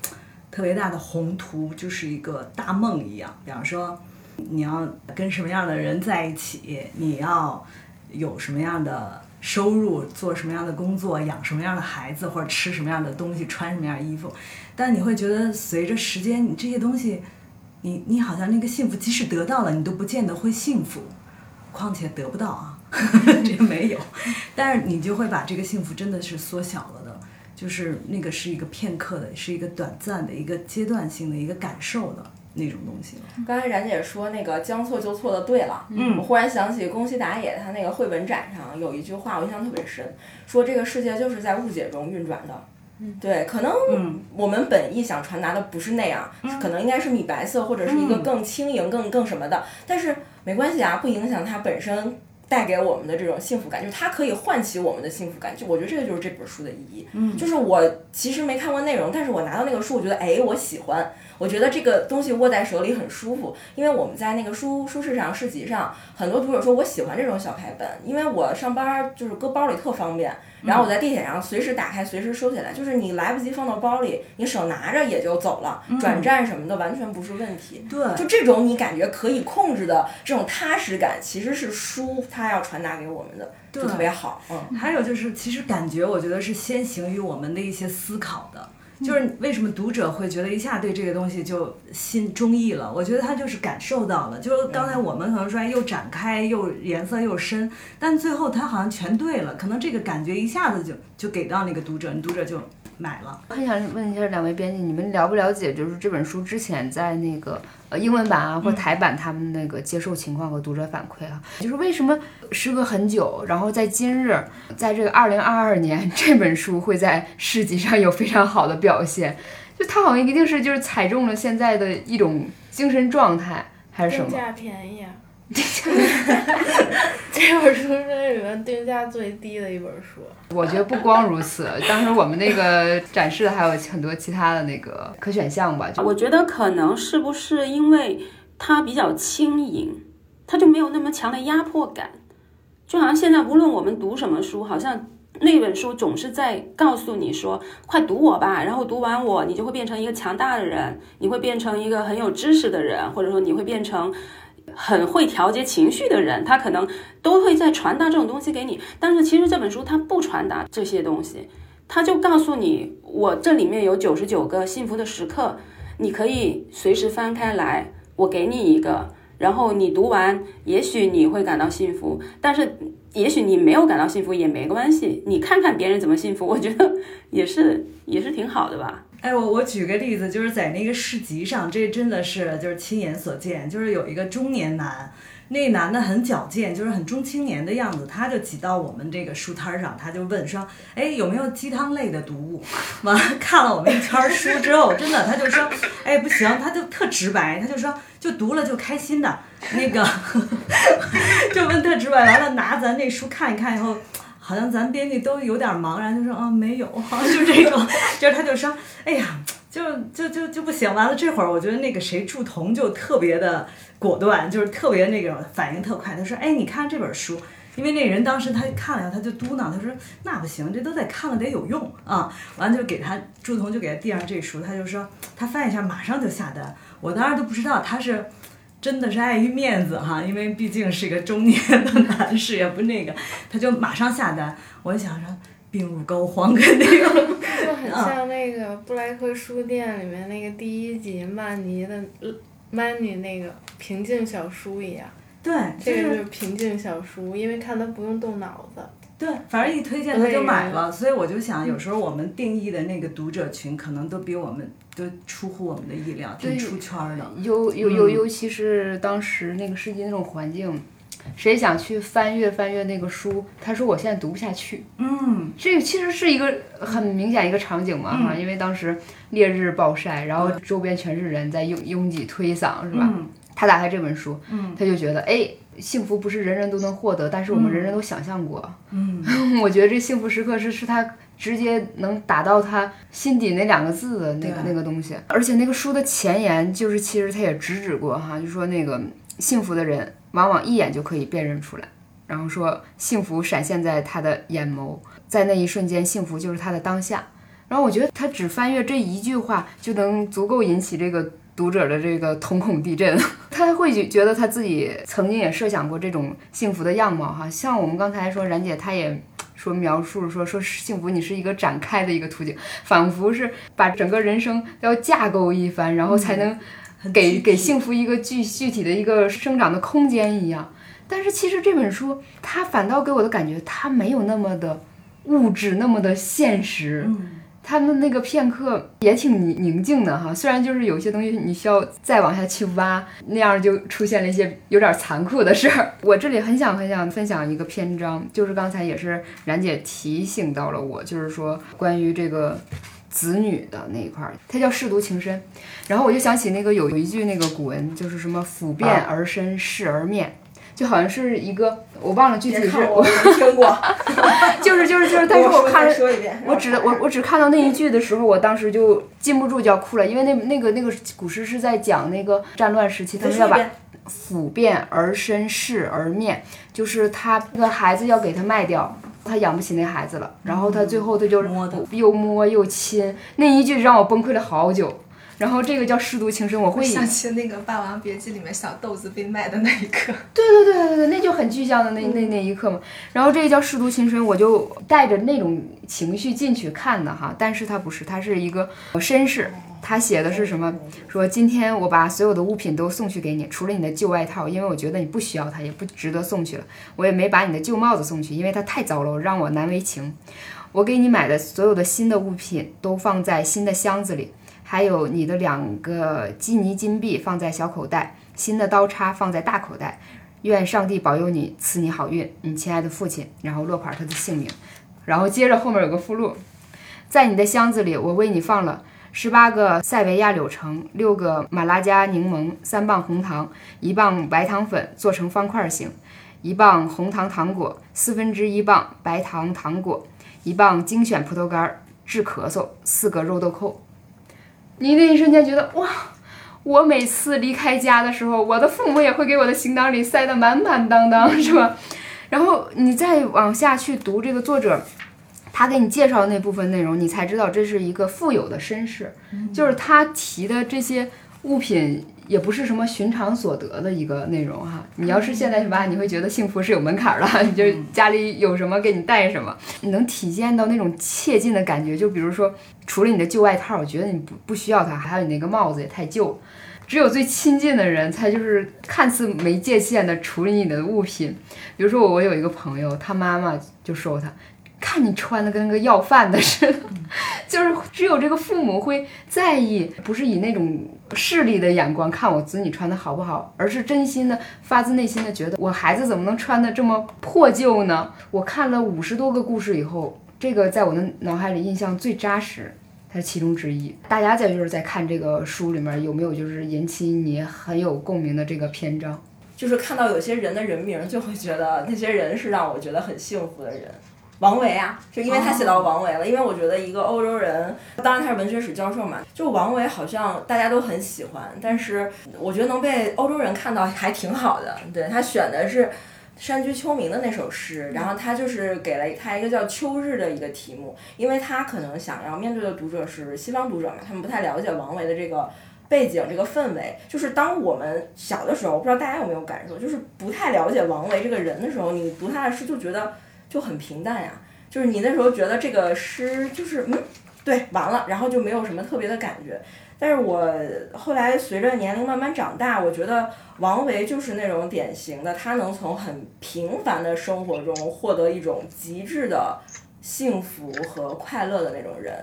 特别大的宏图，就是一个大梦一样。比方说。你要跟什么样的人在一起？你要有什么样的收入？做什么样的工作？养什么样的孩子？或者吃什么样的东西？穿什么样的衣服？但你会觉得，随着时间，你这些东西，你你好像那个幸福，即使得到了，你都不见得会幸福。况且得不到啊，(laughs) 这没有。但是你就会把这个幸福真的是缩小了的，就是那个是一个片刻的，是一个短暂的一个阶段性的一个感受的。那种东西了。刚才冉姐说那个将错就错的对了，嗯，我忽然想起宫西达也他那个绘本展上有一句话，我印象特别深，说这个世界就是在误解中运转的。嗯，对，可能我们本意想传达的不是那样，可能应该是米白色或者是一个更轻盈、更更什么的，但是没关系啊，不影响它本身带给我们的这种幸福感，就是它可以唤起我们的幸福感。就我觉得这个就是这本书的意义。嗯，就是我其实没看过内容，但是我拿到那个书，我觉得哎，我喜欢。我觉得这个东西握在手里很舒服，因为我们在那个书书市上、市集上，很多读者说我喜欢这种小排本，因为我上班就是搁包里特方便，然后我在地铁上随时打开、随时收起来，就是你来不及放到包里，你手拿着也就走了，转站什么的完全不是问题。对，就这种你感觉可以控制的这种踏实感，其实是书它要传达给我们的，就特别好。嗯，还有就是，其实感觉我觉得是先行于我们的一些思考的。就是为什么读者会觉得一下对这个东西就心中意了？我觉得他就是感受到了。就是刚才我们可能说又展开又颜色又深，但最后他好像全对了。可能这个感觉一下子就就给到那个读者，你读者就买了。我很想问一下两位编辑，你们了不了解？就是这本书之前在那个。呃，英文版啊，或台版，他们那个接受情况和读者反馈啊，就是为什么时隔很久，然后在今日，在这个二零二二年，这本书会在市集上有非常好的表现？就它好像一定是就是踩中了现在的一种精神状态，还是什么？定价便宜啊。(laughs) 这本书是里面定价最低的一本书。我觉得不光如此，当时我们那个展示的还有很多其他的那个 (laughs) 可选项吧。我觉得可能是不是因为它比较轻盈，它就没有那么强的压迫感。就好像现在无论我们读什么书，好像那本书总是在告诉你说：“快读我吧。”然后读完我，你就会变成一个强大的人，你会变成一个很有知识的人，或者说你会变成。很会调节情绪的人，他可能都会在传达这种东西给你。但是其实这本书它不传达这些东西，他就告诉你，我这里面有九十九个幸福的时刻，你可以随时翻开来，我给你一个，然后你读完，也许你会感到幸福，但是也许你没有感到幸福也没关系，你看看别人怎么幸福，我觉得也是也是挺好的吧。哎，我我举个例子，就是在那个市集上，这真的是就是亲眼所见，就是有一个中年男，那男的很矫健，就是很中青年的样子，他就挤到我们这个书摊上，他就问说，哎，有没有鸡汤类的读物？完了看了我们一圈书之后，真的他就说，哎，不行，他就特直白，他就说，就读了就开心的，那个 (laughs) 就问特直白，完了拿咱那书看一看以后。好像咱编辑都有点茫然，就说啊没有，好像就这种，(laughs) 就是他就说，哎呀，就就就就不行。完了这会儿，我觉得那个谁祝彤就特别的果断，就是特别那个反应特快。他说，哎，你看这本书，因为那人当时他看了一下，他就嘟囔，他说那不行，这都得看了得有用啊。完了就给他祝彤就给他递上这书，他就说他翻一下马上就下单。我当时都不知道他是。真的是碍于面子哈，因为毕竟是一个中年的男士，也不那个，他就马上下单。我就想说，病入膏肓肯定。就很像那个布莱克书店里面那个第一集曼尼的曼尼那个平静小书一样。对，这个就是平静小书，因为看它不用动脑子。对，反正一推荐他就买了，所以我就想，有时候我们定义的那个读者群，可能都比我们都出乎我们的意料，挺出圈的。尤尤尤尤其是当时那个世界那种环境，谁想去翻阅翻阅那个书？他说我现在读不下去。嗯，这个其实是一个很明显一个场景嘛哈，因为当时烈日暴晒，然后周边全是人在拥拥挤推搡，是吧？他打开这本书，他就觉得哎。幸福不是人人都能获得，但是我们人人都想象过。嗯，(laughs) 我觉得这幸福时刻是是他直接能打到他心底那两个字的那个那个东西。而且那个书的前言就是，其实他也直指过哈，就说那个幸福的人往往一眼就可以辨认出来，然后说幸福闪现在他的眼眸，在那一瞬间，幸福就是他的当下。然后我觉得他只翻阅这一句话就能足够引起这个。读者的这个瞳孔地震，(laughs) 他会觉觉得他自己曾经也设想过这种幸福的样貌哈，像我们刚才说冉姐，她也说描述说说幸福，你是一个展开的一个图景，仿佛是把整个人生要架构一番，然后才能给给幸福一个具具体的一个生长的空间一样。但是其实这本书，它反倒给我的感觉，它没有那么的物质，那么的现实。他们那个片刻也挺宁宁静的哈，虽然就是有些东西你需要再往下去挖，那样就出现了一些有点残酷的事儿。(laughs) 我这里很想很想分享一个篇章，就是刚才也是冉姐提醒到了我，就是说关于这个子女的那一块儿，它叫舐犊情深。然后我就想起那个有一句那个古文，就是什么抚变而身，视而面。就好像是一个，我忘了具体是，我没听过，就是就是就是，(laughs) 但是我看，了，我只我我只看到那一句的时候，我当时就禁不住就要哭了，因为那那个那个古诗是在讲那个战乱时期，他们要把抚变而身视而面，就是他那个孩子要给他卖掉，他养不起那孩子了，然后他最后他就是又摸又亲，那一句让我崩溃了好久。然后这个叫舐犊情深，我会想起那个《霸王别姬》里面小豆子被卖的那一刻。对对对对对，那就很具象的那那那一刻嘛。然后这个叫舐犊情深，我就带着那种情绪进去看的哈。但是它不是，它是一个绅士，他写的是什么？说今天我把所有的物品都送去给你，除了你的旧外套，因为我觉得你不需要它，也不值得送去了。我也没把你的旧帽子送去，因为它太糟了，让我难为情。我给你买的所有的新的物品都放在新的箱子里。还有你的两个基尼金币放在小口袋，新的刀叉放在大口袋。愿上帝保佑你，赐你好运，你亲爱的父亲。然后落款他的姓名，然后接着后面有个附录，在你的箱子里，我为你放了十八个塞维亚柳橙，六个马拉加柠檬，三磅红糖，一磅白糖粉做成方块形，一磅红糖糖果，四分之一磅白糖糖果，一磅精选葡萄干治咳嗽，四个肉豆蔻。你那一瞬间觉得哇，我每次离开家的时候，我的父母也会给我的行囊里塞得满满当当，(laughs) 是吧？然后你再往下去读这个作者，他给你介绍的那部分内容，你才知道这是一个富有的绅士，就是他提的这些物品。也不是什么寻常所得的一个内容哈。你要是现在去挖，你会觉得幸福是有门槛的，(laughs) 你就家里有什么给你带什么，你能体验到那种切近的感觉。就比如说，除了你的旧外套，我觉得你不不需要它，还有你那个帽子也太旧。只有最亲近的人才就是看似没界限的处理你的物品。比如说我我有一个朋友，他妈妈就说他。看你穿的跟个要饭的似的，(laughs) 就是只有这个父母会在意，不是以那种势利的眼光看我子女穿的好不好，而是真心的、发自内心的觉得我孩子怎么能穿的这么破旧呢？我看了五十多个故事以后，这个在我的脑海里印象最扎实，它是其中之一。大家在就是在看这个书里面有没有就是引起你很有共鸣的这个篇章？就是看到有些人的人名，就会觉得那些人是让我觉得很幸福的人。王维啊，就因为他写到王维了，因为我觉得一个欧洲人，当然他是文学史教授嘛，就王维好像大家都很喜欢，但是我觉得能被欧洲人看到还挺好的。对他选的是山居秋暝的那首诗，然后他就是给了他一个叫《秋日》的一个题目，因为他可能想要面对的读者是西方读者嘛，他们不太了解王维的这个背景、这个氛围。就是当我们小的时候，不知道大家有没有感受，就是不太了解王维这个人的时候，你读他的诗就觉得。就很平淡呀，就是你那时候觉得这个诗就是嗯，对，完了，然后就没有什么特别的感觉。但是我后来随着年龄慢慢长大，我觉得王维就是那种典型的，他能从很平凡的生活中获得一种极致的幸福和快乐的那种人。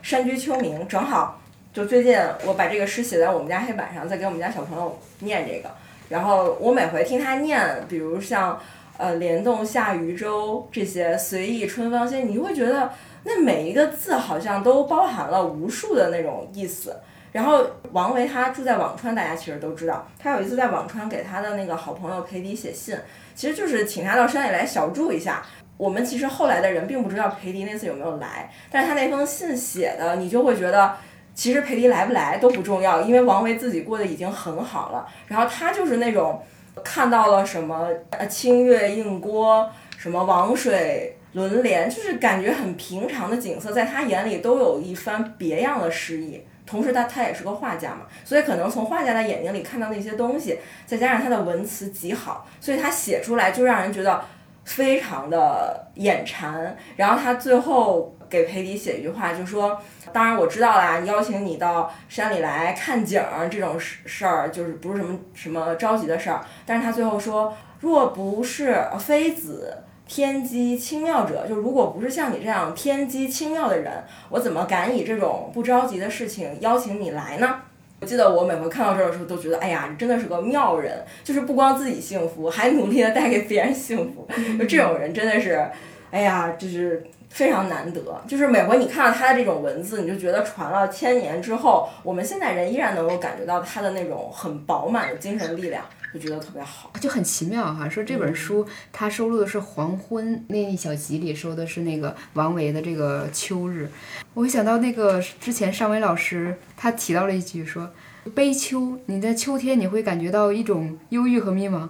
山居秋暝，正好就最近我把这个诗写在我们家黑板上，在给我们家小朋友念这个。然后我每回听他念，比如像呃“莲动下渔舟”这些“随意春芳歇”，你会觉得那每一个字好像都包含了无数的那种意思。然后王维他住在辋川，大家其实都知道。他有一次在辋川给他的那个好朋友裴迪写信，其实就是请他到山里来小住一下。我们其实后来的人并不知道裴迪那次有没有来，但是他那封信写的，你就会觉得其实裴迪来不来都不重要，因为王维自己过得已经很好了。然后他就是那种看到了什么呃清月映郭，什么王水轮帘，就是感觉很平常的景色，在他眼里都有一番别样的诗意。同时，他他也是个画家嘛，所以可能从画家的眼睛里看到那些东西，再加上他的文词极好，所以他写出来就让人觉得非常的眼馋。然后他最后给裴迪写一句话，就说：“当然我知道啦，邀请你到山里来看景儿这种事事儿，就是不是什么什么着急的事儿。”但是他最后说：“若不是妃子。”天机清妙者，就如果不是像你这样天机清妙的人，我怎么敢以这种不着急的事情邀请你来呢？我记得我每回看到这儿的时候，都觉得，哎呀，你真的是个妙人，就是不光自己幸福，还努力的带给别人幸福。就这种人真的是，哎呀，就是非常难得。就是每回你看到他的这种文字，你就觉得传了千年之后，我们现代人依然能够感觉到他的那种很饱满的精神力量。就觉得特别好，就很奇妙哈。说这本书它收录的是《黄昏》那一小集里收的是那个王维的这个秋日。我想到那个之前尚伟老师他提到了一句说，悲秋，你在秋天你会感觉到一种忧郁和迷茫。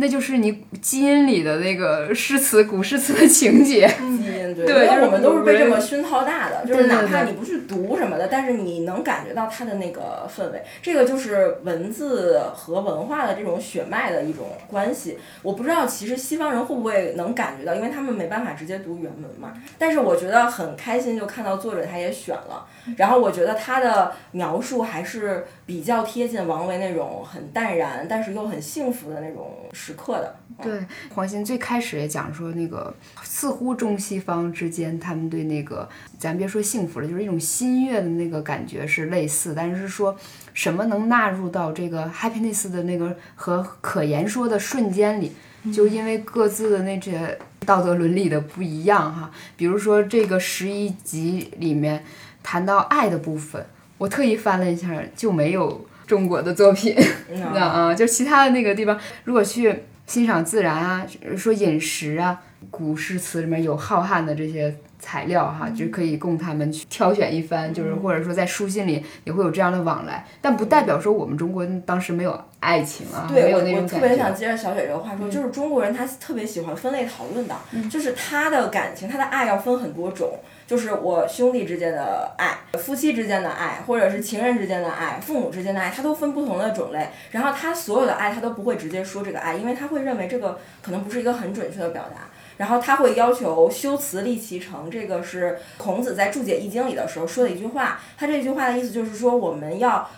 那就是你基因里的那个诗词、古诗词的情节。基因对，因为我们都是被这么熏陶大的，就是哪怕你不去读什么的，但是你能感觉到它的那个氛围。这个就是文字和文化的这种血脉的一种关系。我不知道其实西方人会不会能感觉到，因为他们没办法直接读原文嘛。但是我觉得很开心，就看到作者他也选了，然后我觉得他的描述还是比较贴近王维那种很淡然，但是又很幸福的那种。时刻的对黄鑫最开始也讲说那个似乎中西方之间他们对那个咱别说幸福了，就是一种心悦的那个感觉是类似，但是说什么能纳入到这个 happiness 的那个和可言说的瞬间里，就因为各自的那些道德伦理的不一样哈。比如说这个十一集里面谈到爱的部分，我特意翻了一下就没有。中国的作品，(laughs) 那啊，就其他的那个地方，如果去欣赏自然啊，说饮食啊，古诗词里面有浩瀚的这些材料哈，就可以供他们去挑选一番，就是或者说在书信里也会有这样的往来，但不代表说我们中国当时没有爱情啊，没有那种感觉。我特别想接着小雪这个话说，就是中国人他特别喜欢分类讨论的，就是他的感情，他的爱要分很多种。就是我兄弟之间的爱，夫妻之间的爱，或者是情人之间的爱，父母之间的爱，他都分不同的种类。然后他所有的爱，他都不会直接说这个爱，因为他会认为这个可能不是一个很准确的表达。然后他会要求修辞立其成，这个是孔子在注解《易经》里的时候说的一句话。他这句话的意思就是说，我们要。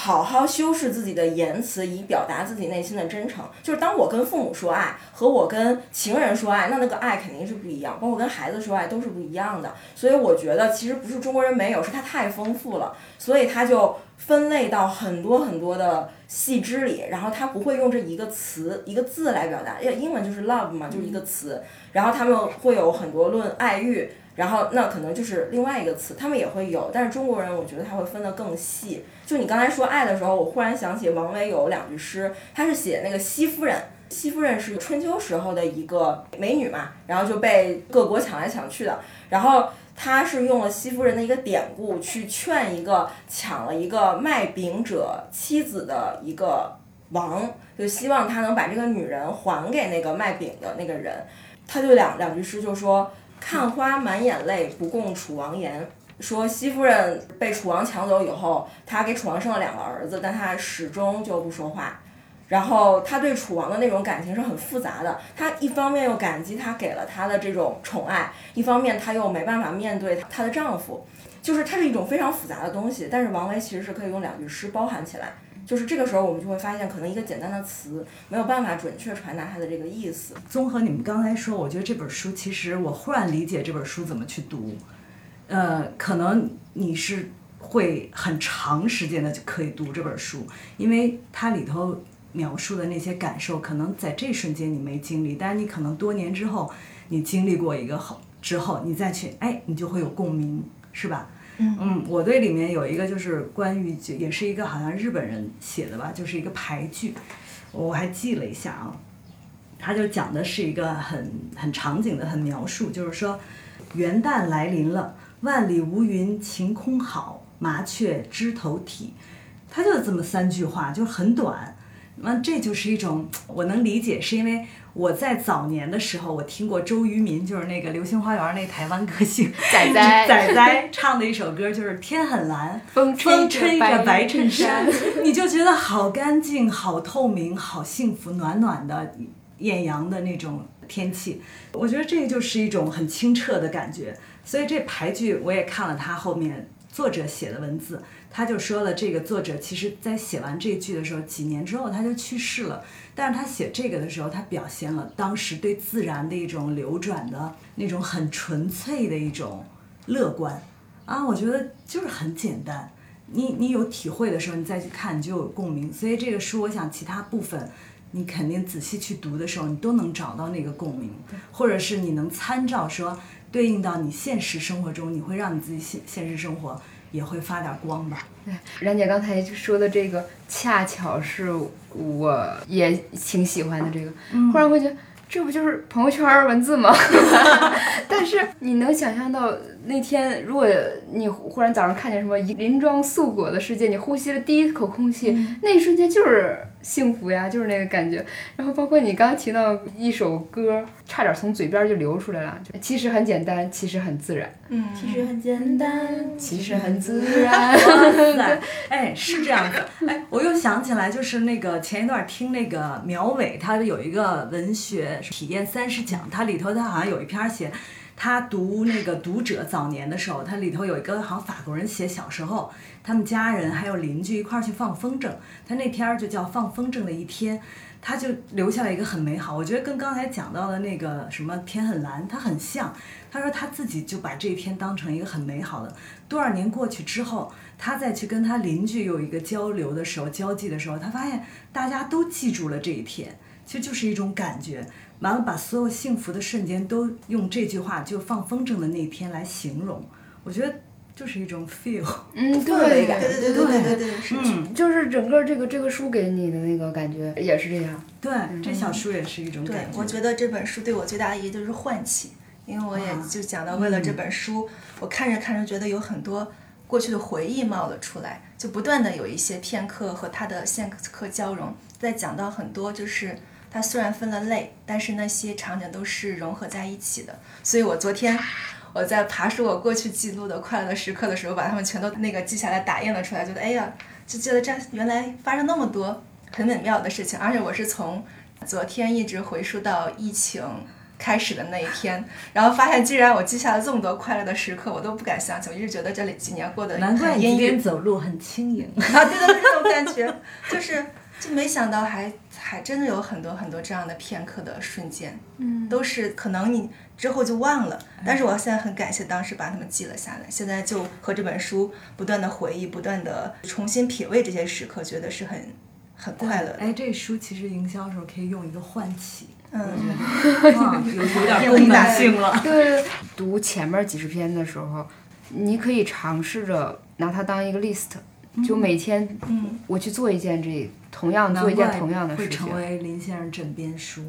好好修饰自己的言辞，以表达自己内心的真诚。就是当我跟父母说爱，和我跟情人说爱，那那个爱肯定是不一样。包括跟孩子说爱都是不一样的。所以我觉得，其实不是中国人没有，是他太丰富了，所以他就分类到很多很多的细枝里。然后他不会用这一个词、一个字来表达，因为英文就是 love 嘛，就是一个词。然后他们会有很多论爱欲。然后那可能就是另外一个词，他们也会有，但是中国人我觉得他会分得更细。就你刚才说爱的时候，我忽然想起王维有两句诗，他是写那个西夫人。西夫人是春秋时候的一个美女嘛，然后就被各国抢来抢去的。然后他是用了西夫人的一个典故去劝一个抢了一个卖饼者妻子的一个王，就希望他能把这个女人还给那个卖饼的那个人。他就两两句诗就说。看花满眼泪，不共楚王言。说戚夫人被楚王抢走以后，她给楚王生了两个儿子，但她始终就不说话。然后她对楚王的那种感情是很复杂的，她一方面又感激他给了她的这种宠爱，一方面她又没办法面对她的丈夫，就是它是一种非常复杂的东西。但是王维其实是可以用两句诗包含起来，就是这个时候我们就会发现，可能一个简单的词没有办法准确传达它的这个意思。综合你们刚才说，我觉得这本书其实我忽然理解这本书怎么去读，呃，可能你是会很长时间的就可以读这本书，因为它里头。描述的那些感受，可能在这瞬间你没经历，但是你可能多年之后，你经历过一个后之后，你再去，哎，你就会有共鸣，是吧？嗯，我对里面有一个就是关于，也是一个好像日本人写的吧，就是一个排剧，我还记了一下啊，他就讲的是一个很很场景的很描述，就是说元旦来临了，万里无云晴空好，麻雀枝头啼，他就这么三句话，就很短。那这就是一种我能理解，是因为我在早年的时候，我听过周渝民，就是那个《流星花园》那台湾歌星 (laughs) 仔仔 (laughs) 仔仔唱的一首歌，就是天很蓝，风吹着白衬衫，(laughs) 你就觉得好干净、好透明、好幸福、暖暖的艳阳的那种天气。我觉得这个就是一种很清澈的感觉。所以这排剧我也看了，他后面作者写的文字。他就说了，这个作者其实在写完这句的时候，几年之后他就去世了。但是他写这个的时候，他表现了当时对自然的一种流转的那种很纯粹的一种乐观啊，我觉得就是很简单。你你有体会的时候，你再去看，你就有共鸣。所以这个书，我想其他部分你肯定仔细去读的时候，你都能找到那个共鸣，或者是你能参照说对应到你现实生活中，你会让你自己现现实生活。也会发点光吧。对，冉姐刚才说的这个，恰巧是我也挺喜欢的这个。忽然会觉得，这不就是朋友圈文字吗？(laughs) 但是你能想象到那天，如果你忽然早上看见什么银装素裹的世界，你呼吸了第一口空气，那一瞬间就是。幸福呀，就是那个感觉。然后包括你刚刚提到一首歌，差点从嘴边就流出来了。其实很简单，其实很自然。嗯，其实很简单，其实很自然。(laughs) (laughs) 哎，是这样的。哎，我又想起来，就是那个前一段听那个苗伟，他有一个文学体验三十讲，他里头他好像有一篇写。他读那个读者早年的时候，他里头有一个好像法国人写小时候，他们家人还有邻居一块儿去放风筝，他那天儿就叫放风筝的一天，他就留下了一个很美好。我觉得跟刚才讲到的那个什么天很蓝，他很像。他说他自己就把这一天当成一个很美好的。多少年过去之后，他再去跟他邻居有一个交流的时候、交际的时候，他发现大家都记住了这一天，其实就是一种感觉。完了，把所有幸福的瞬间都用这句话，就放风筝的那天来形容，我觉得就是一种 feel，(laughs) 嗯，对，对对对对对对，嗯，就是整个这个这个书给你的那个感觉也是这样。对，这小书也是一种感觉。我觉得这本书对我最大的意义就是唤起，因为我也就讲到，为了这本书，我看着看着觉得有很多过去的回忆冒了出来，就不断的有一些片刻和他的现刻交融，在讲到很多就是。它虽然分了类，但是那些场景都是融合在一起的。所以我昨天我在爬出我过去记录的快乐的时刻的时候，把它们全都那个记下来，打印了出来，觉得哎呀，就觉得这原来发生那么多很美妙的事情。而且我是从昨天一直回溯到疫情开始的那一天，然后发现竟然我记下了这么多快乐的时刻，我都不敢相信。我一直觉得这里几年过得难怪一边走路很轻盈 (laughs) 啊，对对对，这种感觉就是。就没想到还还真的有很多很多这样的片刻的瞬间，嗯，都是可能你之后就忘了，但是我现在很感谢当时把它们记了下来，现在就和这本书不断的回忆，不断的重新品味这些时刻，觉得是很很快乐的。哎，这书其实营销的时候可以用一个唤起，嗯，(laughs) 有有点功能性了。对，读前面几十篇的时候，你可以尝试着拿它当一个 list，就每天，嗯，我去做一件这。同样做一件同样的事情，会成为林先生枕边书，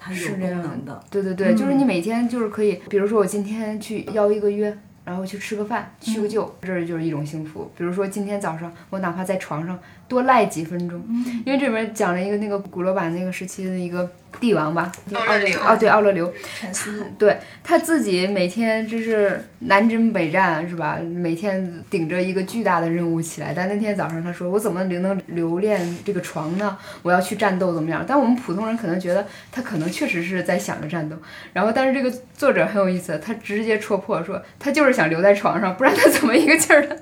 它有功能的。对对对，就是你每天就是可以，比如说我今天去邀一个约，然后去吃个饭，叙个旧，这就是一种幸福。比如说今天早上我哪怕在床上多赖几分钟，因为这里面讲了一个那个古罗马那个时期的一个帝王吧，奥勒留哦，对，奥勒留，沉思，对他自己每天就是南征北战是吧？每天顶着一个巨大的任务起来，但那天早上他说：“我怎么能能留恋这个床呢？我要去战斗怎么样？”但我们普通人可能觉得他可能确实是在想着战斗，然后但是这个作者很有意思，他直接戳破说他就是想留在床上，不然他怎么一个劲儿的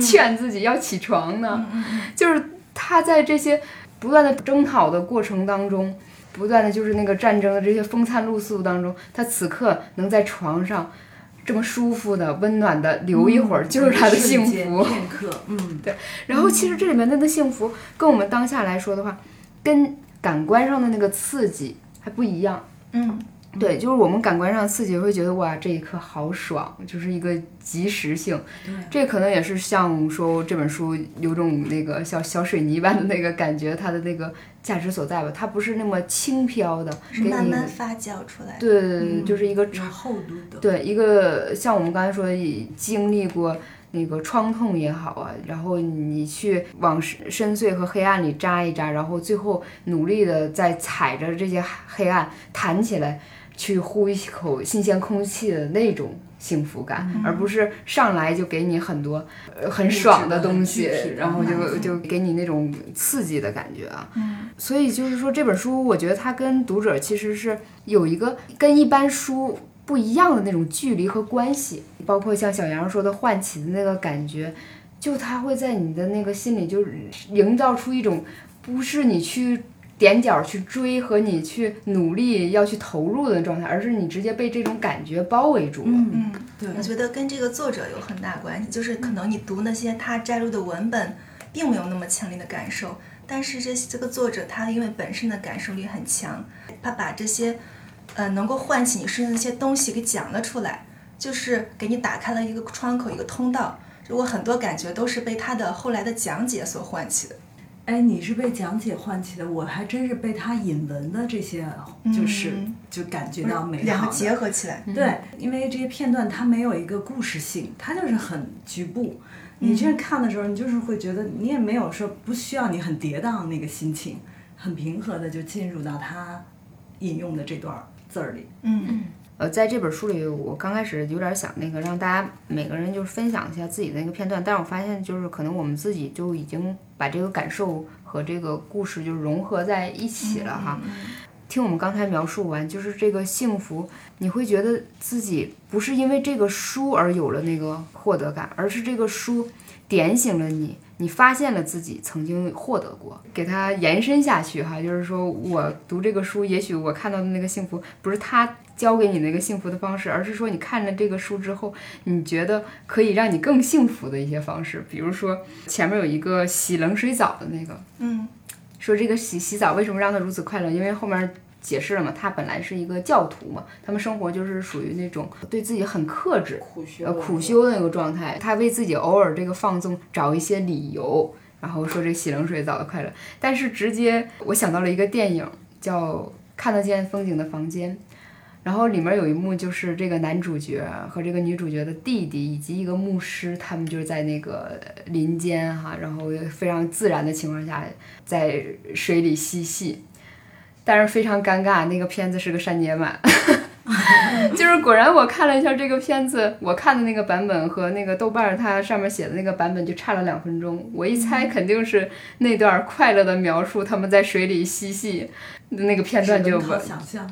劝自己要起床呢？就是他在这些不断的征讨的过程当中。不断的就是那个战争的这些风餐露宿当中，他此刻能在床上这么舒服的、温暖的留一会儿，就是他的幸福。片刻，嗯，对。然后其实这里面的那幸福，跟我们当下来说的话，跟感官上的那个刺激还不一样。嗯，对，就是我们感官上刺激会觉得哇，这一刻好爽，就是一个及时性。这可能也是像说这本书有种那个小小水泥般的那个感觉，它的那个。价值所在吧，它不是那么轻飘的，是慢慢发酵出来的。对对对，就是一个厚度的。对，一个像我们刚才说的，经历过那个创痛也好啊，然后你去往深邃和黑暗里扎一扎，然后最后努力的在踩着这些黑暗弹起来，去呼一口新鲜空气的那种。幸福感，而不是上来就给你很多呃很爽的东西，然后就就给你那种刺激的感觉啊。所以就是说这本书，我觉得它跟读者其实是有一个跟一般书不一样的那种距离和关系，包括像小杨说的唤起的那个感觉，就它会在你的那个心里就营造出一种不是你去。踮脚去追和你去努力要去投入的状态，而是你直接被这种感觉包围住了。嗯，对，我觉得跟这个作者有很大关系，就是可能你读那些他摘录的文本，并没有那么强烈的感受，但是这这个作者他因为本身的感受力很强，他把这些，呃，能够唤起你身上的那些东西给讲了出来，就是给你打开了一个窗口，一个通道。如果很多感觉都是被他的后来的讲解所唤起的。哎，你是被讲解唤起的，我还真是被他引文的这些，就是就感觉到美好。两个结合起来，对，因为这些片段它没有一个故事性，它就是很局部。你这看的时候，你就是会觉得你也没有说不需要你很跌宕那个心情，很平和的就进入到他引用的这段字儿里。嗯。呃，在这本书里，我刚开始有点想那个让大家每个人就是分享一下自己的那个片段，但是我发现就是可能我们自己就已经把这个感受和这个故事就融合在一起了哈。听我们刚才描述完，就是这个幸福，你会觉得自己不是因为这个书而有了那个获得感，而是这个书点醒了你，你发现了自己曾经获得过，给它延伸下去哈。就是说我读这个书，也许我看到的那个幸福不是他。教给你那个幸福的方式，而是说你看了这个书之后，你觉得可以让你更幸福的一些方式。比如说前面有一个洗冷水澡的那个，嗯，说这个洗洗澡为什么让他如此快乐？因为后面解释了嘛，他本来是一个教徒嘛，他们生活就是属于那种对自己很克制、苦修呃苦修的那个状态。他为自己偶尔这个放纵找一些理由，然后说这洗冷水澡的快乐。但是直接我想到了一个电影，叫《看得见风景的房间》。然后里面有一幕，就是这个男主角和这个女主角的弟弟以及一个牧师，他们就是在那个林间哈，然后非常自然的情况下在水里嬉戏，但是非常尴尬，那个片子是个删减版。(laughs) 就是果然，我看了一下这个片子，我看的那个版本和那个豆瓣它上面写的那个版本就差了两分钟。我一猜肯定是那段快乐的描述，他们在水里嬉戏那个片段就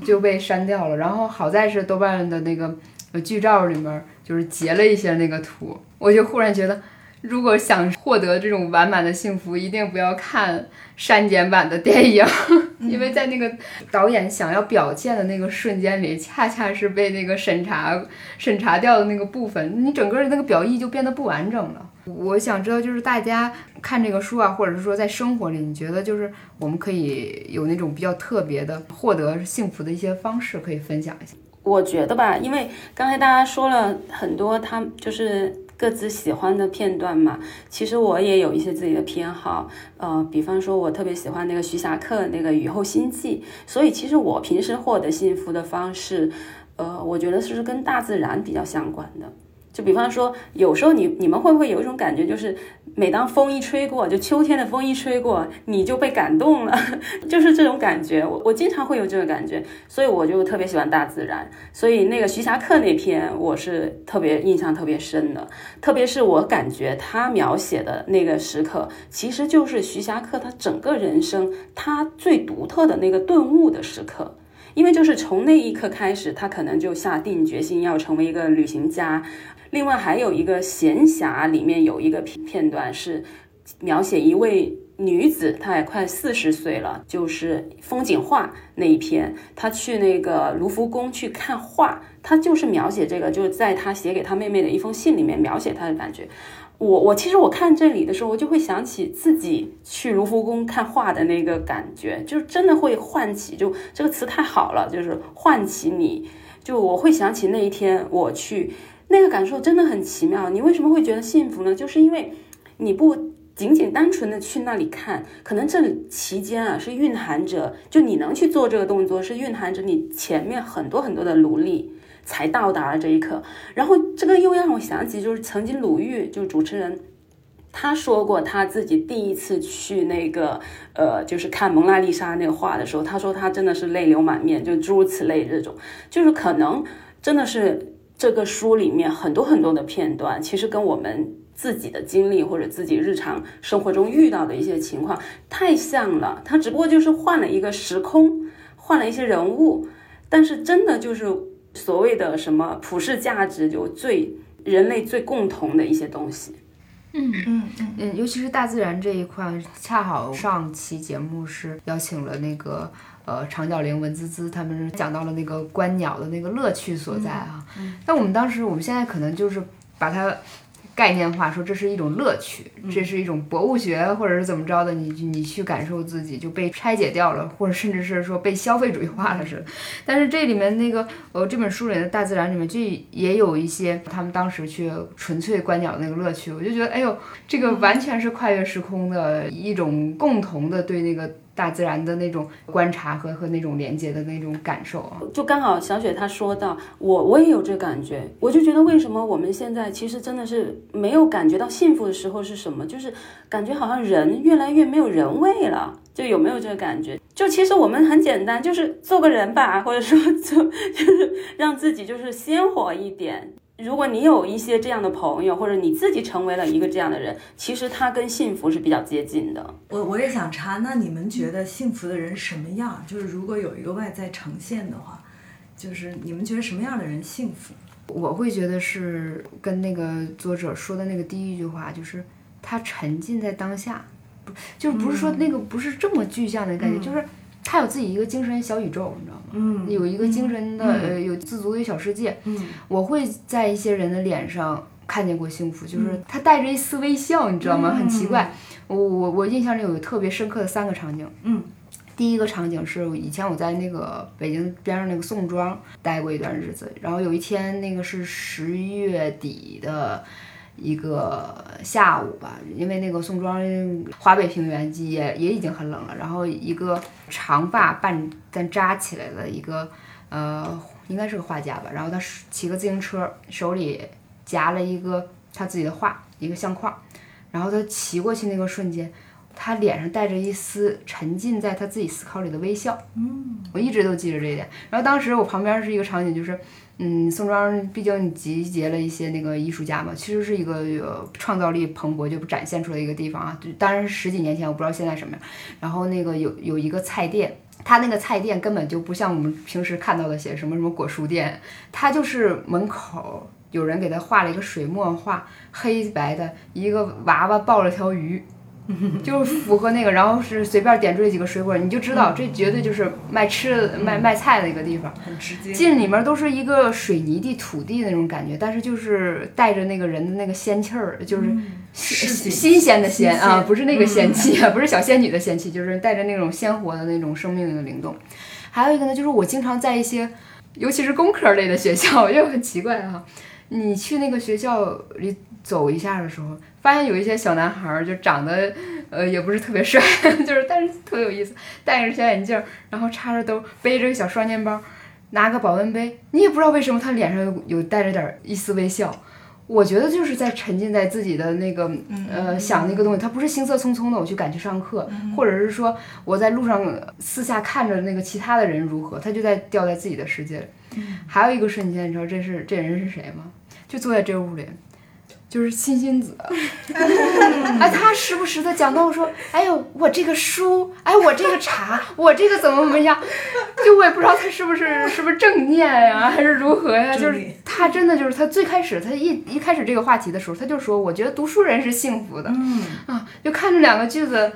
就被删掉了。然后好在是豆瓣的那个剧照里面就是截了一些那个图，我就忽然觉得。如果想获得这种完满的幸福，一定不要看删减版的电影，(laughs) 因为在那个导演想要表现的那个瞬间里，恰恰是被那个审查审查掉的那个部分，你整个的那个表意就变得不完整了。我想知道，就是大家看这个书啊，或者是说在生活里，你觉得就是我们可以有那种比较特别的获得幸福的一些方式，可以分享一下。我觉得吧，因为刚才大家说了很多，他就是。各自喜欢的片段嘛，其实我也有一些自己的偏好，呃，比方说，我特别喜欢那个徐霞客那个《雨后心悸》，所以其实我平时获得幸福的方式，呃，我觉得是跟大自然比较相关的，就比方说，有时候你你们会不会有一种感觉，就是每当风一吹过，就秋天的风一吹过，你就被感动了，(laughs) 就是这种感觉。我我经常会有这个感觉，所以我就特别喜欢大自然。所以那个徐霞客那篇，我是特别印象特别深的，特别是我感觉他描写的那个时刻，其实就是徐霞客他整个人生他最独特的那个顿悟的时刻。因为就是从那一刻开始，他可能就下定决心要成为一个旅行家。另外还有一个闲暇，里面有一个片片段是描写一位女子，她也快四十岁了，就是风景画那一篇，她去那个卢浮宫去看画，她就是描写这个，就是在她写给她妹妹的一封信里面描写她的感觉。我我其实我看这里的时候，我就会想起自己去卢浮宫看画的那个感觉，就是真的会唤起，就这个词太好了，就是唤起你，就我会想起那一天我去。那个感受真的很奇妙。你为什么会觉得幸福呢？就是因为你不仅仅单纯的去那里看，可能这期间啊是蕴含着，就你能去做这个动作，是蕴含着你前面很多很多的努力才到达了这一刻。然后这个又让我想起，就是曾经鲁豫就是主持人，他说过他自己第一次去那个呃，就是看蒙娜丽莎那个画的时候，他说他真的是泪流满面，就诸如此类这种，就是可能真的是。这个书里面很多很多的片段，其实跟我们自己的经历或者自己日常生活中遇到的一些情况太像了。他只不过就是换了一个时空，换了一些人物，但是真的就是所谓的什么普世价值，就最人类最共同的一些东西。嗯嗯嗯，尤其是大自然这一块，恰好上期节目是邀请了那个。呃，长角羚、文滋滋，他们是讲到了那个观鸟的那个乐趣所在啊。那我们当时，我们现在可能就是把它概念化，说这是一种乐趣，这是一种博物学，或者是怎么着的，你你去感受自己就被拆解掉了，或者甚至是说被消费主义化了似的。(laughs) 但是这里面那个呃这本书里的大自然里面就也有一些他们当时去纯粹观鸟的那个乐趣，我就觉得哎呦，这个完全是跨越时空的一种共同的对那个。大自然的那种观察和和那种连接的那种感受啊，就刚好小雪她说到，我我也有这感觉，我就觉得为什么我们现在其实真的是没有感觉到幸福的时候是什么？就是感觉好像人越来越没有人味了，就有没有这个感觉？就其实我们很简单，就是做个人吧，或者说就 (laughs) 就是让自己就是鲜活一点。如果你有一些这样的朋友，或者你自己成为了一个这样的人，其实他跟幸福是比较接近的。我我也想查，那你们觉得幸福的人什么样？就是如果有一个外在呈现的话，就是你们觉得什么样的人幸福？我会觉得是跟那个作者说的那个第一句话，就是他沉浸在当下，不就不是说那个不是这么具象的感觉，就是。他有自己一个精神小宇宙，你知道吗？嗯，有一个精神的呃，有自足的小世界。嗯，我会在一些人的脸上看见过幸福，就是他带着一丝微笑，你知道吗？很奇怪。我我我印象里有特别深刻的三个场景。嗯，第一个场景是以前我在那个北京边上那个宋庄待过一段日子，然后有一天那个是十一月底的。一个下午吧，因为那个宋庄华北平原也也已经很冷了。然后一个长发半但扎起来的一个呃，应该是个画家吧。然后他骑个自行车，手里夹了一个他自己的画，一个相框。然后他骑过去那个瞬间，他脸上带着一丝沉浸在他自己思考里的微笑。嗯，我一直都记着这一点。然后当时我旁边是一个场景，就是。嗯，宋庄毕竟集结了一些那个艺术家嘛，其实是一个创造力蓬勃就展现出来一个地方啊。当然十几年前，我不知道现在什么样。然后那个有有一个菜店，它那个菜店根本就不像我们平时看到的写什么什么果蔬店，它就是门口有人给他画了一个水墨画，黑白的一个娃娃抱了条鱼。(laughs) 就是符合那个，然后是随便点缀几个水果，你就知道这绝对就是卖吃的、卖卖菜的一个地方。很直接。进里面都是一个水泥地、土地那种感觉，但是就是带着那个人的那个仙气儿，就是新新鲜的鲜啊，不是那个仙气啊，(laughs) 不是小仙女的仙气，就是带着那种鲜活的那种生命的灵动。还有一个呢，就是我经常在一些，尤其是工科类的学校，(laughs) 又很奇怪哈，你去那个学校里走一下的时候。发现有一些小男孩儿就长得，呃，也不是特别帅，(laughs) 就是但是特别有意思，戴着小眼镜，然后插着兜，背着个小双肩包，拿个保温杯，你也不知道为什么他脸上有有带着点一丝微笑。我觉得就是在沉浸在自己的那个呃想那个东西，他不是行色匆匆的我去赶去上课，或者是说我在路上私下看着那个其他的人如何，他就在掉在自己的世界里。还有一个瞬间，你知道这是这人是谁吗？就坐在这屋里。就是欣欣子，哎，他时不时的讲到我说，哎呦，我这个书，哎，我这个茶，我这个怎么怎么样，就我也不知道他是不是是不是正念呀，还是如何呀？就是他真的就是他最开始他一一开始这个话题的时候，他就说，我觉得读书人是幸福的，嗯啊，就看这两个句子。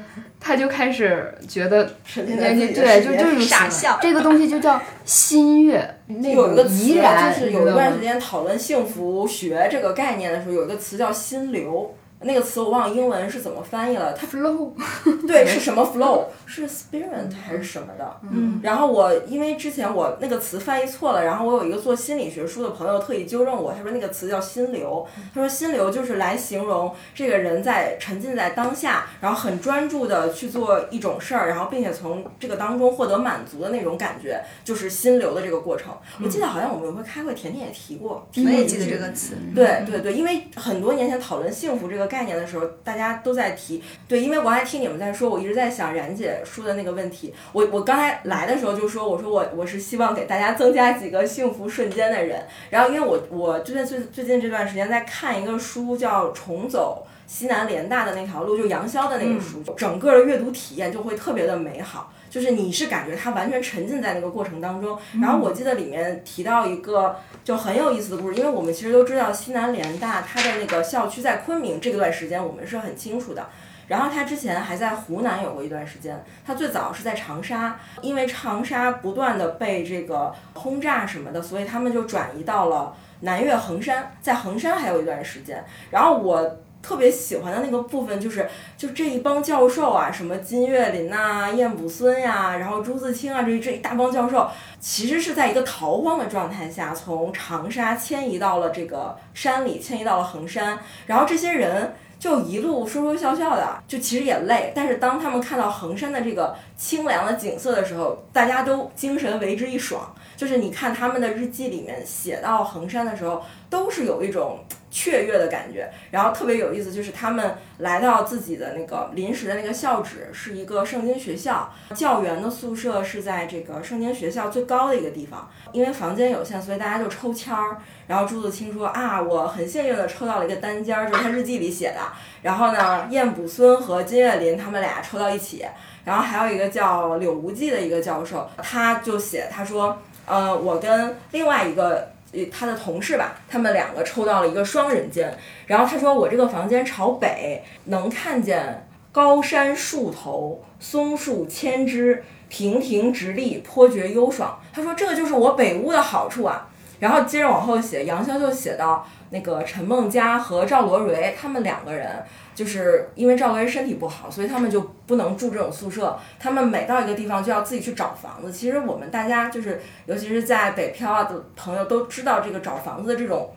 他就开始觉得，对，就就是傻笑。这个东西就叫心悦，(laughs) 有一个词就是有一段时间讨论幸福学这个概念的时候，有一个词叫心流。那个词我忘了英文是怎么翻译了，它 flow，(laughs) 对，是什么 flow？是 spirit 还是什么的？嗯。然后我因为之前我那个词翻译错了，然后我有一个做心理学书的朋友特意纠正我，他说那个词叫心流，他说心流就是来形容这个人在沉浸在当下，然后很专注的去做一种事儿，然后并且从这个当中获得满足的那种感觉，就是心流的这个过程。我记得好像我们有回开会，甜甜也提过，我也记得这个词。对对对，因为很多年前讨论幸福这个概念的时候，大家都在提。对，因为我还听你们在说，我一直在想冉姐说的那个问题。我我刚才来的时候就说，我说我我是希望给大家增加几个幸福瞬间的人。然后，因为我我最近最最近这段时间在看一个书，叫《重走西南联大的那条路》，就杨潇的那个书，整个的阅读体验就会特别的美好。就是你是感觉他完全沉浸在那个过程当中。然后我记得里面提到一个就很有意思的故事，因为我们其实都知道西南联大它的那个校区在昆明这段时间我们是很清楚的。然后他之前还在湖南有过一段时间，他最早是在长沙，因为长沙不断的被这个轰炸什么的，所以他们就转移到了南岳衡山，在衡山还有一段时间。然后我。特别喜欢的那个部分就是，就这一帮教授啊，什么金岳霖呐、晏卜孙呀，然后朱自清啊，这这一大帮教授，其实是在一个逃荒的状态下，从长沙迁移到了这个山里，迁移到了衡山，然后这些人就一路说说笑笑的，就其实也累，但是当他们看到衡山的这个清凉的景色的时候，大家都精神为之一爽。就是你看他们的日记里面写到衡山的时候，都是有一种。雀跃的感觉，然后特别有意思，就是他们来到自己的那个临时的那个校址，是一个圣经学校，教员的宿舍是在这个圣经学校最高的一个地方。因为房间有限，所以大家就抽签儿。然后朱自清说啊，我很幸运的抽到了一个单间儿，就是他日记里写的。然后呢，晏卜孙和金岳霖他们俩抽到一起。然后还有一个叫柳无忌的一个教授，他就写他说，呃，我跟另外一个。他的同事吧，他们两个抽到了一个双人间，然后他说我这个房间朝北，能看见高山树头，松树千枝，亭亭直立，颇觉幽爽。他说这个就是我北屋的好处啊。然后接着往后写，杨潇就写到那个陈梦佳和赵罗蕤他们两个人。就是因为赵薇身体不好，所以他们就不能住这种宿舍。他们每到一个地方就要自己去找房子。其实我们大家就是，尤其是在北漂啊的朋友都知道这个找房子的这种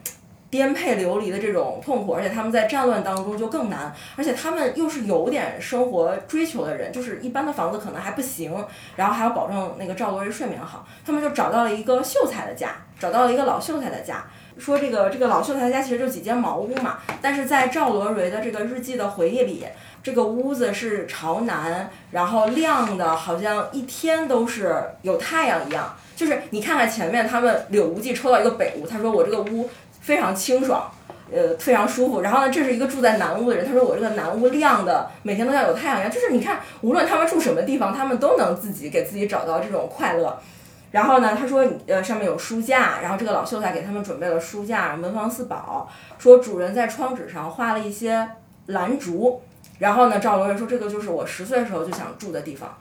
颠沛流离的这种痛苦，而且他们在战乱当中就更难。而且他们又是有点生活追求的人，就是一般的房子可能还不行，然后还要保证那个赵薇睡眠好，他们就找到了一个秀才的家，找到了一个老秀才的家。说这个这个老秀才家其实就几间茅屋嘛，但是在赵罗蕤的这个日记的回忆里，这个屋子是朝南，然后亮的，好像一天都是有太阳一样。就是你看看前面他们柳无忌抽到一个北屋，他说我这个屋非常清爽，呃非常舒服。然后呢，这是一个住在南屋的人，他说我这个南屋亮的，每天都像有太阳一样。就是你看，无论他们住什么地方，他们都能自己给自己找到这种快乐。然后呢，他说，呃，上面有书架，然后这个老秀才给他们准备了书架、文房四宝，说主人在窗纸上画了一些兰竹，然后呢，赵罗蕤说这个就是我十岁时候就想住的地方，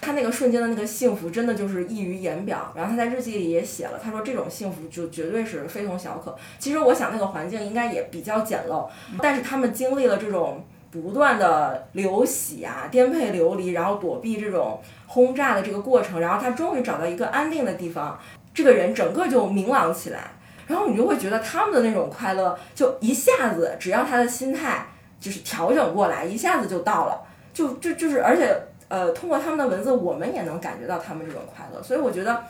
他那个瞬间的那个幸福真的就是溢于言表。然后他在日记里也写了，他说这种幸福就绝对是非同小可。其实我想那个环境应该也比较简陋，但是他们经历了这种不断的流徙啊、颠沛流离，然后躲避这种。轰炸的这个过程，然后他终于找到一个安定的地方，这个人整个就明朗起来，然后你就会觉得他们的那种快乐，就一下子，只要他的心态就是调整过来，一下子就到了，就就就是，而且呃，通过他们的文字，我们也能感觉到他们这种快乐，所以我觉得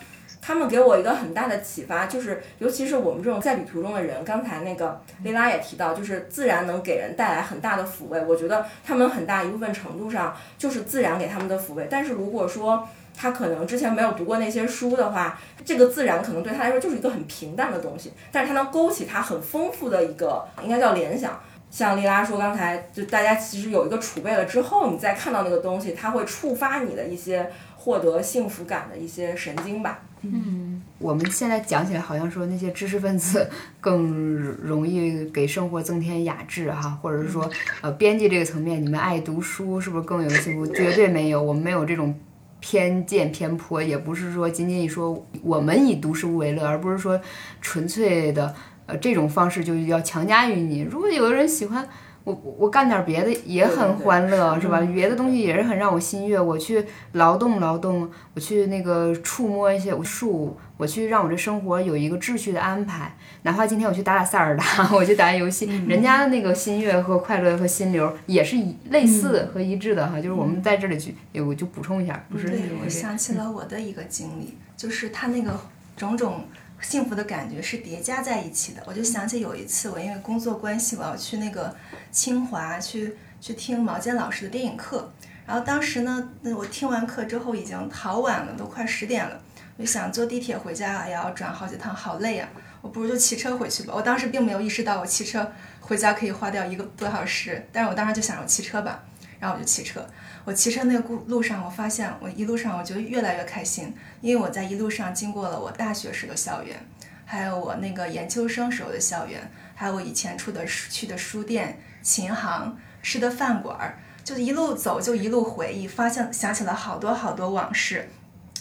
他们给我一个很大的启发，就是尤其是我们这种在旅途中的人，刚才那个丽拉也提到，就是自然能给人带来很大的抚慰。我觉得他们很大一部分程度上就是自然给他们的抚慰。但是如果说他可能之前没有读过那些书的话，这个自然可能对他来说就是一个很平淡的东西，但是他能勾起他很丰富的一个应该叫联想。像丽拉说刚才，就大家其实有一个储备了之后，你再看到那个东西，它会触发你的一些获得幸福感的一些神经吧。嗯，我们现在讲起来好像说那些知识分子 (laughs) 更容易给生活增添雅致哈，或者是说呃编辑这个层面，你们爱读书是不是更有幸福？绝对没有，我们没有这种偏见偏颇，也不是说仅仅以说我们以读书为乐，而不是说纯粹的呃这种方式就要强加于你。如果有的人喜欢。我我干点别的也很欢乐，是吧？别的东西也是很让我心悦。我去劳动劳动，我去那个触摸一些树，我去让我这生活有一个秩序的安排。哪怕今天我去打打塞尔达，(laughs) 我去打打游戏，人家的那个心悦和快乐和心流也是一类似和一致的哈。就是我们在这里去，我就补充一下，不是。对，我想起了我的一个经历，就是他那个种种。幸福的感觉是叠加在一起的。我就想起有一次，我因为工作关系，我要去那个清华去去听毛尖老师的电影课。然后当时呢，那我听完课之后已经好晚了，都快十点了。我就想坐地铁回家，也要转好几趟，好累啊！我不如就骑车回去吧。我当时并没有意识到我骑车回家可以花掉一个多小时，但是我当时就想着骑车吧，然后我就骑车。我骑车那个路路上，我发现我一路上我觉得越来越开心，因为我在一路上经过了我大学时的校园，还有我那个研究生时候的校园，还有我以前出的去的书店、琴行、吃的饭馆儿，就一路走就一路回忆，发现想起了好多好多往事，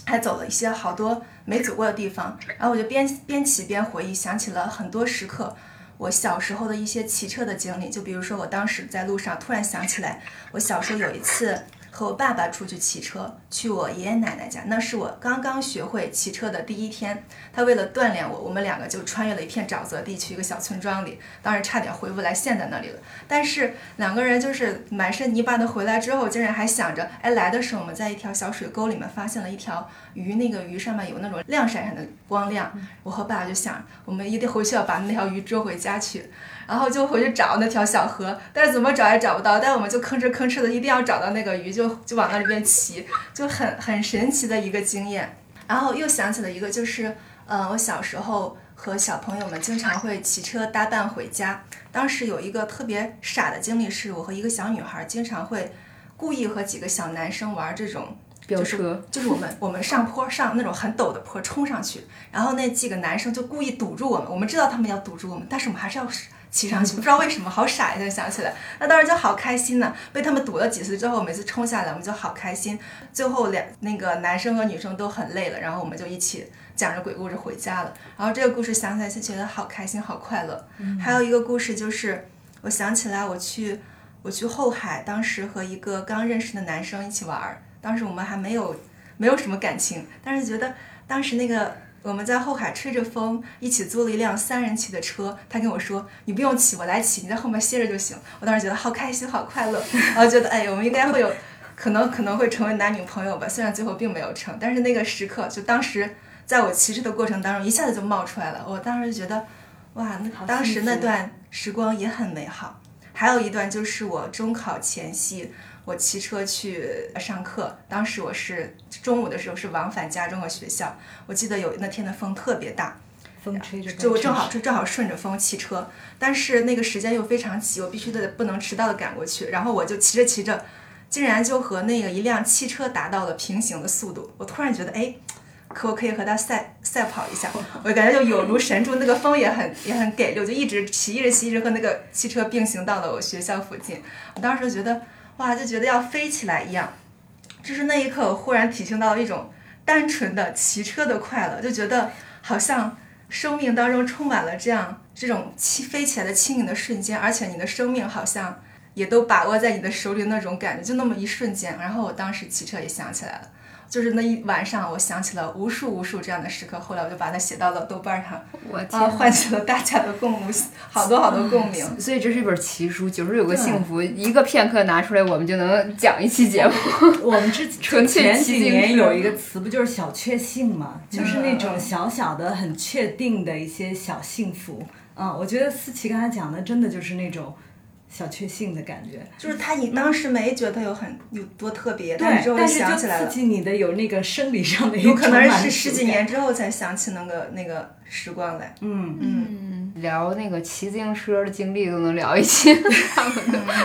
还走了一些好多没走过的地方，然后我就边边骑边回忆，想起了很多时刻。我小时候的一些骑车的经历，就比如说我当时在路上突然想起来，我小时候有一次和我爸爸出去骑车，去我爷爷奶奶家，那是我刚刚学会骑车的第一天。他为了锻炼我，我们两个就穿越了一片沼泽地，去一个小村庄里，当时差点回不来，陷在那里了。但是两个人就是满身泥巴的回来之后，竟然还想着，哎，来的时候我们在一条小水沟里面发现了一条鱼，那个鱼上面有那种亮闪闪的光亮。我和爸爸就想，我们一定回去要把那条鱼捉回家去，然后就回去找那条小河，但是怎么找也找不到，但我们就吭哧吭哧的，一定要找到那个鱼，就就往那里边骑，就很很神奇的一个经验。然后又想起了一个，就是。呃，我小时候和小朋友们经常会骑车搭伴回家。当时有一个特别傻的经历，是我和一个小女孩经常会故意和几个小男生玩这种飙车，就是我们我们上坡上那种很陡的坡冲上去，然后那几个男生就故意堵住我们。我们知道他们要堵住我们，但是我们还是要骑上去，(laughs) 不知道为什么，好傻呀！现在想起来，那当时就好开心呢。被他们堵了几次之后，每次冲下来我们就好开心。最后两那个男生和女生都很累了，然后我们就一起。讲着鬼故事回家了，然后这个故事想起来就觉得好开心好快乐。还有一个故事就是，我想起来我去我去后海，当时和一个刚认识的男生一起玩儿，当时我们还没有没有什么感情，但是觉得当时那个我们在后海吹着风，一起租了一辆三人骑的车，他跟我说你不用骑，我来骑，你在后面歇着就行。我当时觉得好开心好快乐，(laughs) 然后觉得哎，我们应该会有可能可能会成为男女朋友吧，虽然最后并没有成，但是那个时刻就当时。在我骑车的过程当中，一下子就冒出来了。我当时就觉得，哇，那当时那段时光也很美好。还有一段就是我中考前夕，我骑车去上课。当时我是中午的时候是往返家中和学校。我记得有那天的风特别大，风吹着，就正好就正好顺着风骑车。但是那个时间又非常急，我必须得不能迟到的赶过去。然后我就骑着骑着，竟然就和那个一辆汽车达到了平行的速度。我突然觉得，哎。可我可以和他赛赛跑一下，我感觉就有如神助，那个风也很也很给力，我就一直骑，一直骑，一直和那个汽车并行到了我学校附近。我当时觉得，哇，就觉得要飞起来一样。就是那一刻，我忽然体会到了一种单纯的骑车的快乐，就觉得好像生命当中充满了这样这种轻飞起来的轻盈的瞬间，而且你的生命好像也都把握在你的手里那种感觉，就那么一瞬间。然后我当时骑车也想起来了。就是那一晚上，我想起了无数无数这样的时刻。后来我就把它写到了豆瓣上，我啊，天，唤起了大家的共鸣，好多好多共鸣。所以这是一本奇书，九十九个幸福，一个片刻拿出来，我们就能讲一期节目。我们之 (laughs) 纯粹前几年有一个词，不就是小确幸吗？就是那种小小的、很确定的一些小幸福。嗯，我觉得思琪刚才讲的，真的就是那种小确幸的感觉。就是他，你当时没觉得有很有多特别，但是之对，后但是就想起来了刺。激你的有那个生理上的一有可能是十几感年之后才想起那个那个时光来。嗯，嗯，聊那个骑自行车的经历都能聊一期，(laughs) 他们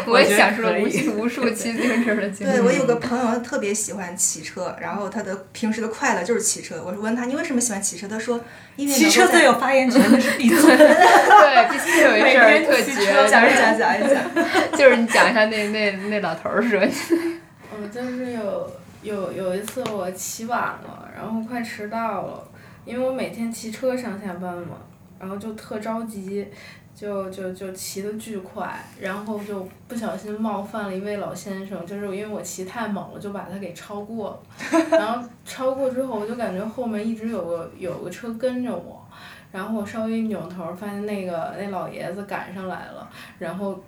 我也觉得想说可以无数无数骑自行车的经历。对我有个朋友他特别喜欢骑车，然后他的平时的快乐就是骑车。我问他你为什么喜欢骑车，他说因为骑车最有发言权的是闭嘴。(laughs) 对，必须有一事儿特绝，讲一讲讲一讲。(laughs) 就是你讲一下那那那老头儿说，我就是有有有一次我骑晚了，然后快迟到了，因为我每天骑车上下班嘛，然后就特着急，就就就骑得巨快，然后就不小心冒犯了一位老先生，就是因为我骑太猛了，就把他给超过了，(laughs) 然后超过之后我就感觉后面一直有个有个车跟着我。然后我稍微一扭头，发现那个那老爷子赶上来了，然后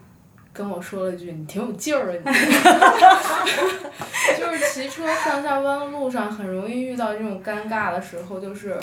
跟我说了句：“你挺有劲儿啊你。(laughs) ”就是骑车上下班的路上很容易遇到这种尴尬的时候，就是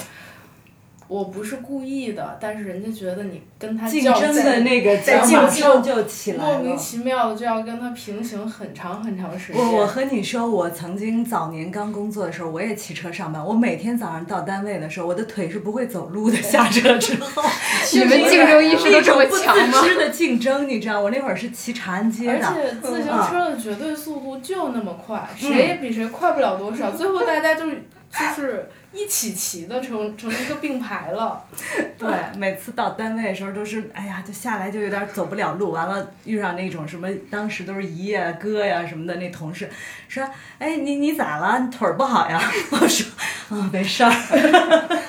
我不是故意的，但是人家觉得你跟他竞较争的，那个在竞上就起来了。莫名其妙的就要跟他平行很长很长时间。我我和你说，我曾经早年刚工作的时候，我也骑车上班。我每天早上到单位的时候，我的腿是不会走路的。下车之后，(laughs) 你们竞争意识都这么强吗竞争，你知道，我那会儿是骑长安街而。且自行车的绝对速度就那么快，谁也比谁快不了多少。最后大家就就是一起骑的，成成一个并排了。(laughs) 对，每次到单位的时候都是，哎呀，就下来就有点走不了路。完了遇上那种什么，当时都是姨呀、哥呀什么的那同事，说，哎，你你咋了？你腿儿不好呀？(laughs) 我说，啊，没事儿，(laughs)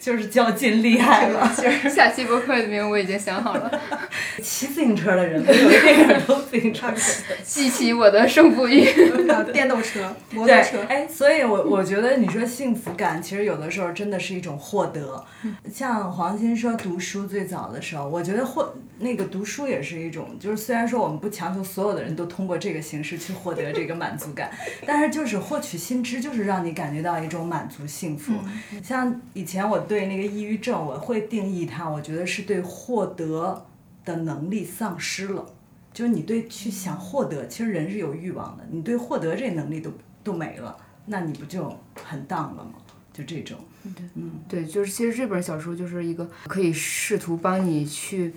就是较劲厉害了。(laughs) 下期播客的名我已经想好了，(laughs) 骑自行车的人没有一点都自行车。激起我的胜负欲。(laughs) 电动车、摩托车，，哎，所以我我觉得你说幸福感，其实有的时候真的是一种获得。像黄鑫说读书最早的时候，我觉得获那个读书也是一种，就是虽然说我们不强求所有的人都通过这个形式去获得这个满足感，但是就是获取新知，就是让你感觉到一种满足幸福。像以前我对那个抑郁症，我会定义它，我觉得是对获得的能力丧失了。就是你对去想获得，其实人是有欲望的，你对获得这能力都都没了，那你不就很荡了吗？就这种，对，嗯，对就是其实这本小说就是一个可以试图帮你去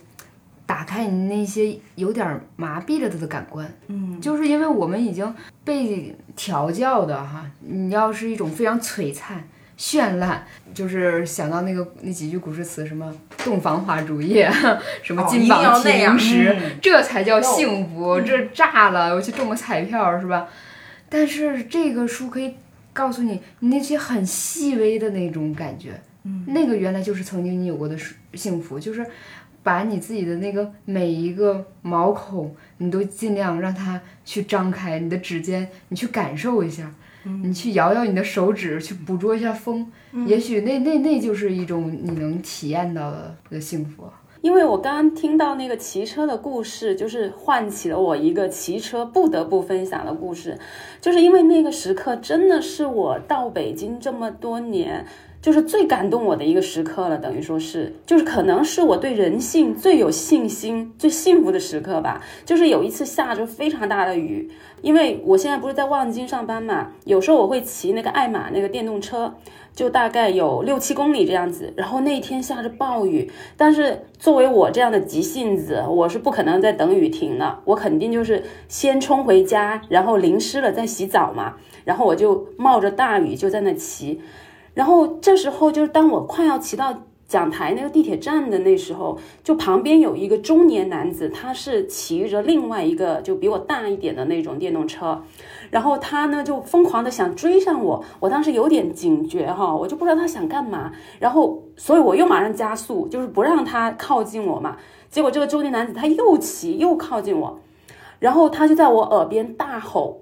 打开你那些有点儿麻痹了的感官。嗯，就是因为我们已经被调教的哈，你要是一种非常璀璨、绚烂，就是想到那个那几句古诗词，什么洞房花烛夜，(laughs) 什么金榜题名时，嗯这才叫幸福。这炸了，我去中个彩票是吧？但是这个书可以告诉你，你那些很细微的那种感觉，嗯那个原来就是曾经你有过的幸幸福，就是把你自己的那个每一个毛孔，你都尽量让它去张开，你的指尖，你去感受一下，你去摇摇你的手指，去捕捉一下风，也许那那那就是一种你能体验到的的幸福。因为我刚刚听到那个骑车的故事，就是唤起了我一个骑车不得不分享的故事，就是因为那个时刻真的是我到北京这么多年，就是最感动我的一个时刻了，等于说是，就是可能是我对人性最有信心、最幸福的时刻吧。就是有一次下着非常大的雨，因为我现在不是在望京上班嘛，有时候我会骑那个爱玛那个电动车。就大概有六七公里这样子，然后那天下着暴雨，但是作为我这样的急性子，我是不可能再等雨停了，我肯定就是先冲回家，然后淋湿了再洗澡嘛，然后我就冒着大雨就在那骑，然后这时候就是当我快要骑到讲台那个地铁站的那时候，就旁边有一个中年男子，他是骑着另外一个就比我大一点的那种电动车。然后他呢就疯狂的想追上我，我当时有点警觉哈，我就不知道他想干嘛，然后所以我又马上加速，就是不让他靠近我嘛。结果这个中年男子他又骑又靠近我，然后他就在我耳边大吼，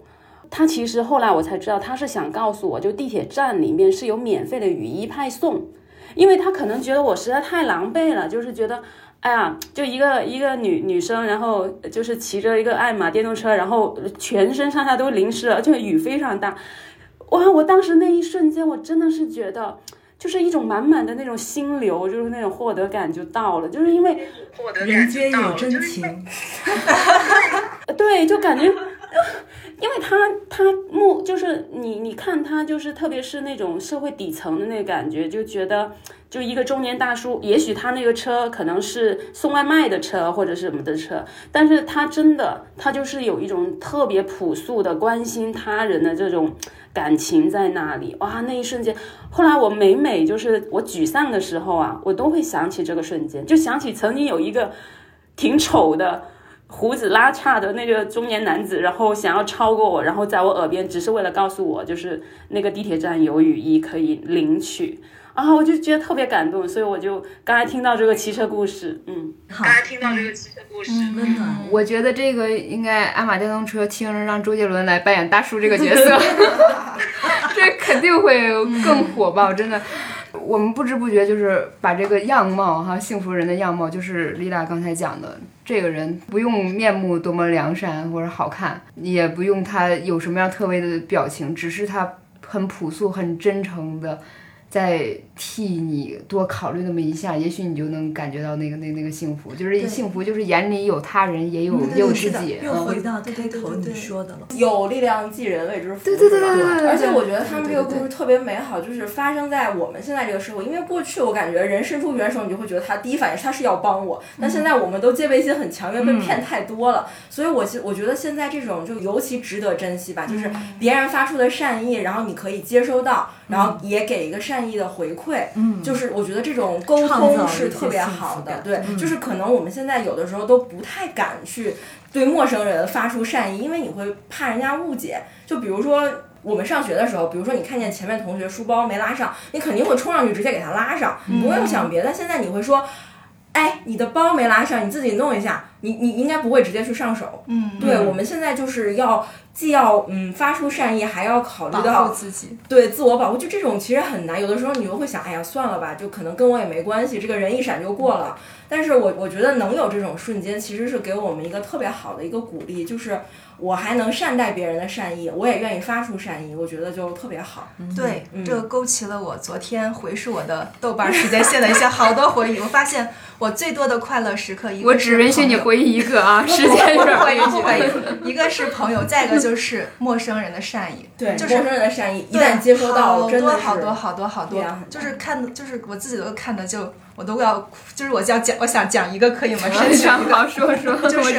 他其实后来我才知道，他是想告诉我就地铁站里面是有免费的雨衣派送，因为他可能觉得我实在太狼狈了，就是觉得。哎呀，就一个一个女女生，然后就是骑着一个爱玛电动车，然后全身上下都淋湿了，而且雨非常大。哇！我当时那一瞬间，我真的是觉得，就是一种满满的那种心流，就是那种获得感就到了，就是因为人间有真情。(laughs) 对，就感觉。因为他他目就是你你看他就是特别是那种社会底层的那个感觉，就觉得就一个中年大叔，也许他那个车可能是送外卖的车或者是什么的车，但是他真的他就是有一种特别朴素的关心他人的这种感情在那里。哇，那一瞬间，后来我每每就是我沮丧的时候啊，我都会想起这个瞬间，就想起曾经有一个挺丑的。胡子拉碴的那个中年男子，然后想要超过我，然后在我耳边，只是为了告诉我，就是那个地铁站有雨衣可以领取。啊，我就觉得特别感动，所以我就刚才听到这个骑车故事，嗯，好，刚才听到这个骑车故事，温暖。我觉得这个应该爱玛电动车听着让周杰伦来扮演大叔这个角色，(laughs) 这肯定会更火爆，真的。我们不知不觉就是把这个样貌哈，幸福人的样貌，就是丽娜刚才讲的，这个人不用面目多么良善或者好看，也不用他有什么样特别的表情，只是他很朴素、很真诚的。再替你多考虑那么一下，也许你就能感觉到那个那那个幸福，就是幸福，就是眼里有他人，也有也有自己。又回到开头你说的了，有力量即人谓之福，对对对对对。而且我觉得他们这个故事特别美好，就是发生在我们现在这个社会。因为过去我感觉人伸出援手，你就会觉得他第一反应他是要帮我，但现在我们都戒备心很强，因为被骗太多了。所以，我现我觉得现在这种就尤其值得珍惜吧，就是别人发出的善意，然后你可以接收到，然后也给一个善。意的回馈，嗯，就是我觉得这种沟通是特别好的，对，就是可能我们现在有的时候都不太敢去对陌生人发出善意，因为你会怕人家误解。就比如说我们上学的时候，比如说你看见前面同学书包没拉上，你肯定会冲上去直接给他拉上，不用想别的。现在你会说。哎，你的包没拉上，你自己弄一下。你你应该不会直接去上手。嗯，对，我们现在就是要既要嗯发出善意，还要考虑到自己。对，自我保护，就这种其实很难。有的时候你又会想，哎呀，算了吧，就可能跟我也没关系，这个人一闪就过了。但是我我觉得能有这种瞬间，其实是给我们一个特别好的一个鼓励，就是。我还能善待别人的善意，我也愿意发出善意，我觉得就特别好。对，这个勾起了我昨天回溯我的豆瓣时间线的一些好多回忆。我发现我最多的快乐时刻，一个我只允许你回忆一个啊，(laughs) 时间不会不会。一个是朋友，再一个就是陌生人的善意。对，就是陌生人的善意，一旦接收到，真的好多好多好多，就是看，就是我自己都看的就。我都要，就是我要讲，我想讲一个可以吗？(laughs) 非常好，说 (laughs) 说。就是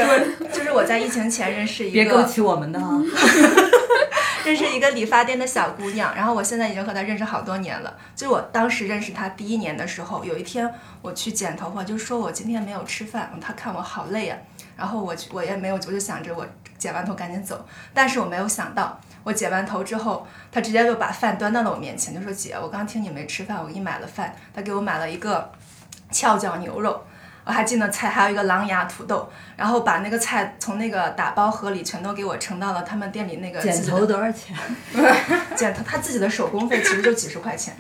就是我在疫情前认识一个，别勾起我们的啊。(laughs) 认识一个理发店的小姑娘，然后我现在已经和她认识好多年了。就我当时认识她第一年的时候，有一天我去剪头发，就说我今天没有吃饭，她看我好累啊，然后我我也没有，我就想着我剪完头赶紧走，但是我没有想到。我剪完头之后，她直接就把饭端到了我面前，就说：“姐，我刚听你没吃饭，我给你买了饭。”她给我买了一个翘脚牛肉，我还记得菜还有一个狼牙土豆，然后把那个菜从那个打包盒里全都给我盛到了他们店里那个。剪头多少钱？(laughs) 剪头他自己的手工费其实就几十块钱。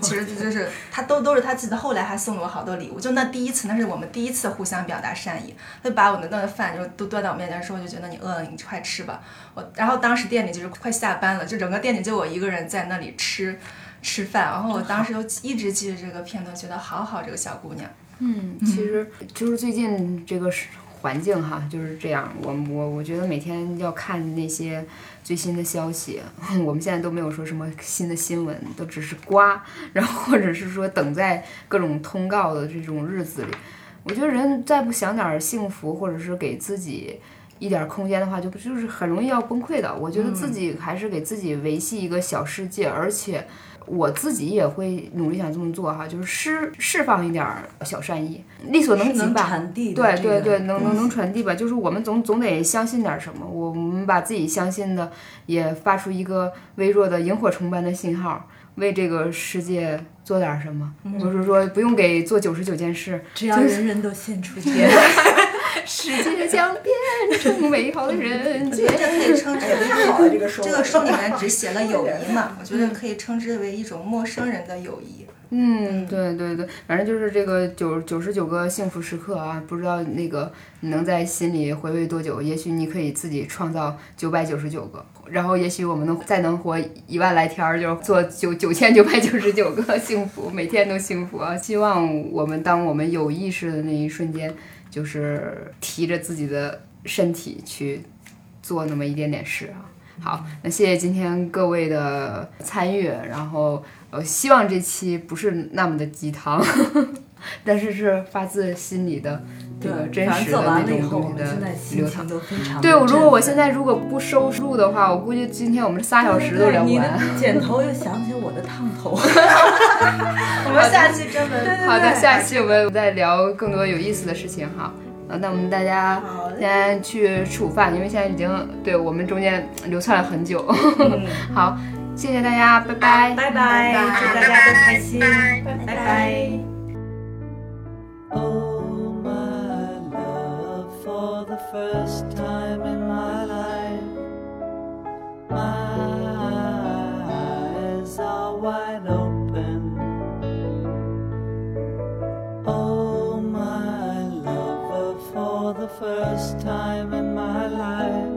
其实就是他都都是他自己的，后来还送了我好多礼物。就那第一次，那是我们第一次互相表达善意。他把我的那个饭就都端到我面前，说我就觉得你饿了，你快吃吧。我然后当时店里就是快下班了，就整个店里就我一个人在那里吃吃饭。然后我当时就一直记着这个片段，觉得好好这个小姑娘。嗯，其实就是最近这个是。环境哈就是这样，我我我觉得每天要看那些最新的消息，(laughs) 我们现在都没有说什么新的新闻，都只是瓜，然后或者是说等在各种通告的这种日子里，我觉得人再不想点幸福，或者是给自己一点空间的话，就就是很容易要崩溃的。我觉得自己还是给自己维系一个小世界，而且。我自己也会努力想这么做哈，就是释释放一点小善意，力所能及吧。对对对，能能能传递吧。就是我们总总得相信点什么，我们把自己相信的也发出一个微弱的萤火虫般的信号，为这个世界做点什么。就是说不用给做九十九件事，只要人人都献出一点，(laughs) 世界将变成美好的人间这可以称之为好这个书，这个书里面只写了友谊嘛，我觉得可以称之为一种陌生人的友谊。嗯，对对对，反正就是这个九九十九个幸福时刻啊，不知道那个你能在心里回味多久？也许你可以自己创造九百九十九个，然后也许我们能再能活一万来天儿，就做九九千九百九十九个幸福，每天都幸福啊！希望我们当我们有意识的那一瞬间，就是提着自己的身体去做那么一点点事啊。好，那谢谢今天各位的参与，然后。呃，希望这期不是那么的鸡汤，但是是发自心里的这个真实的那种东西的流淌。对，我如果我现在如果不收录的话，我估计今天我们仨小时都聊不完。剪头又想起我的烫头。(laughs) 我们下期专门好的，下期我们再聊更多有意思的事情哈。那我们大家先去吃午饭，因为现在已经对我们中间流窜了很久。(laughs) 好。谢谢大家，拜拜，拜拜，祝大家都开心，拜拜。Oh, my love, for the first time in my life, my eyes are wide open. Oh, my lover, for the first time in my life.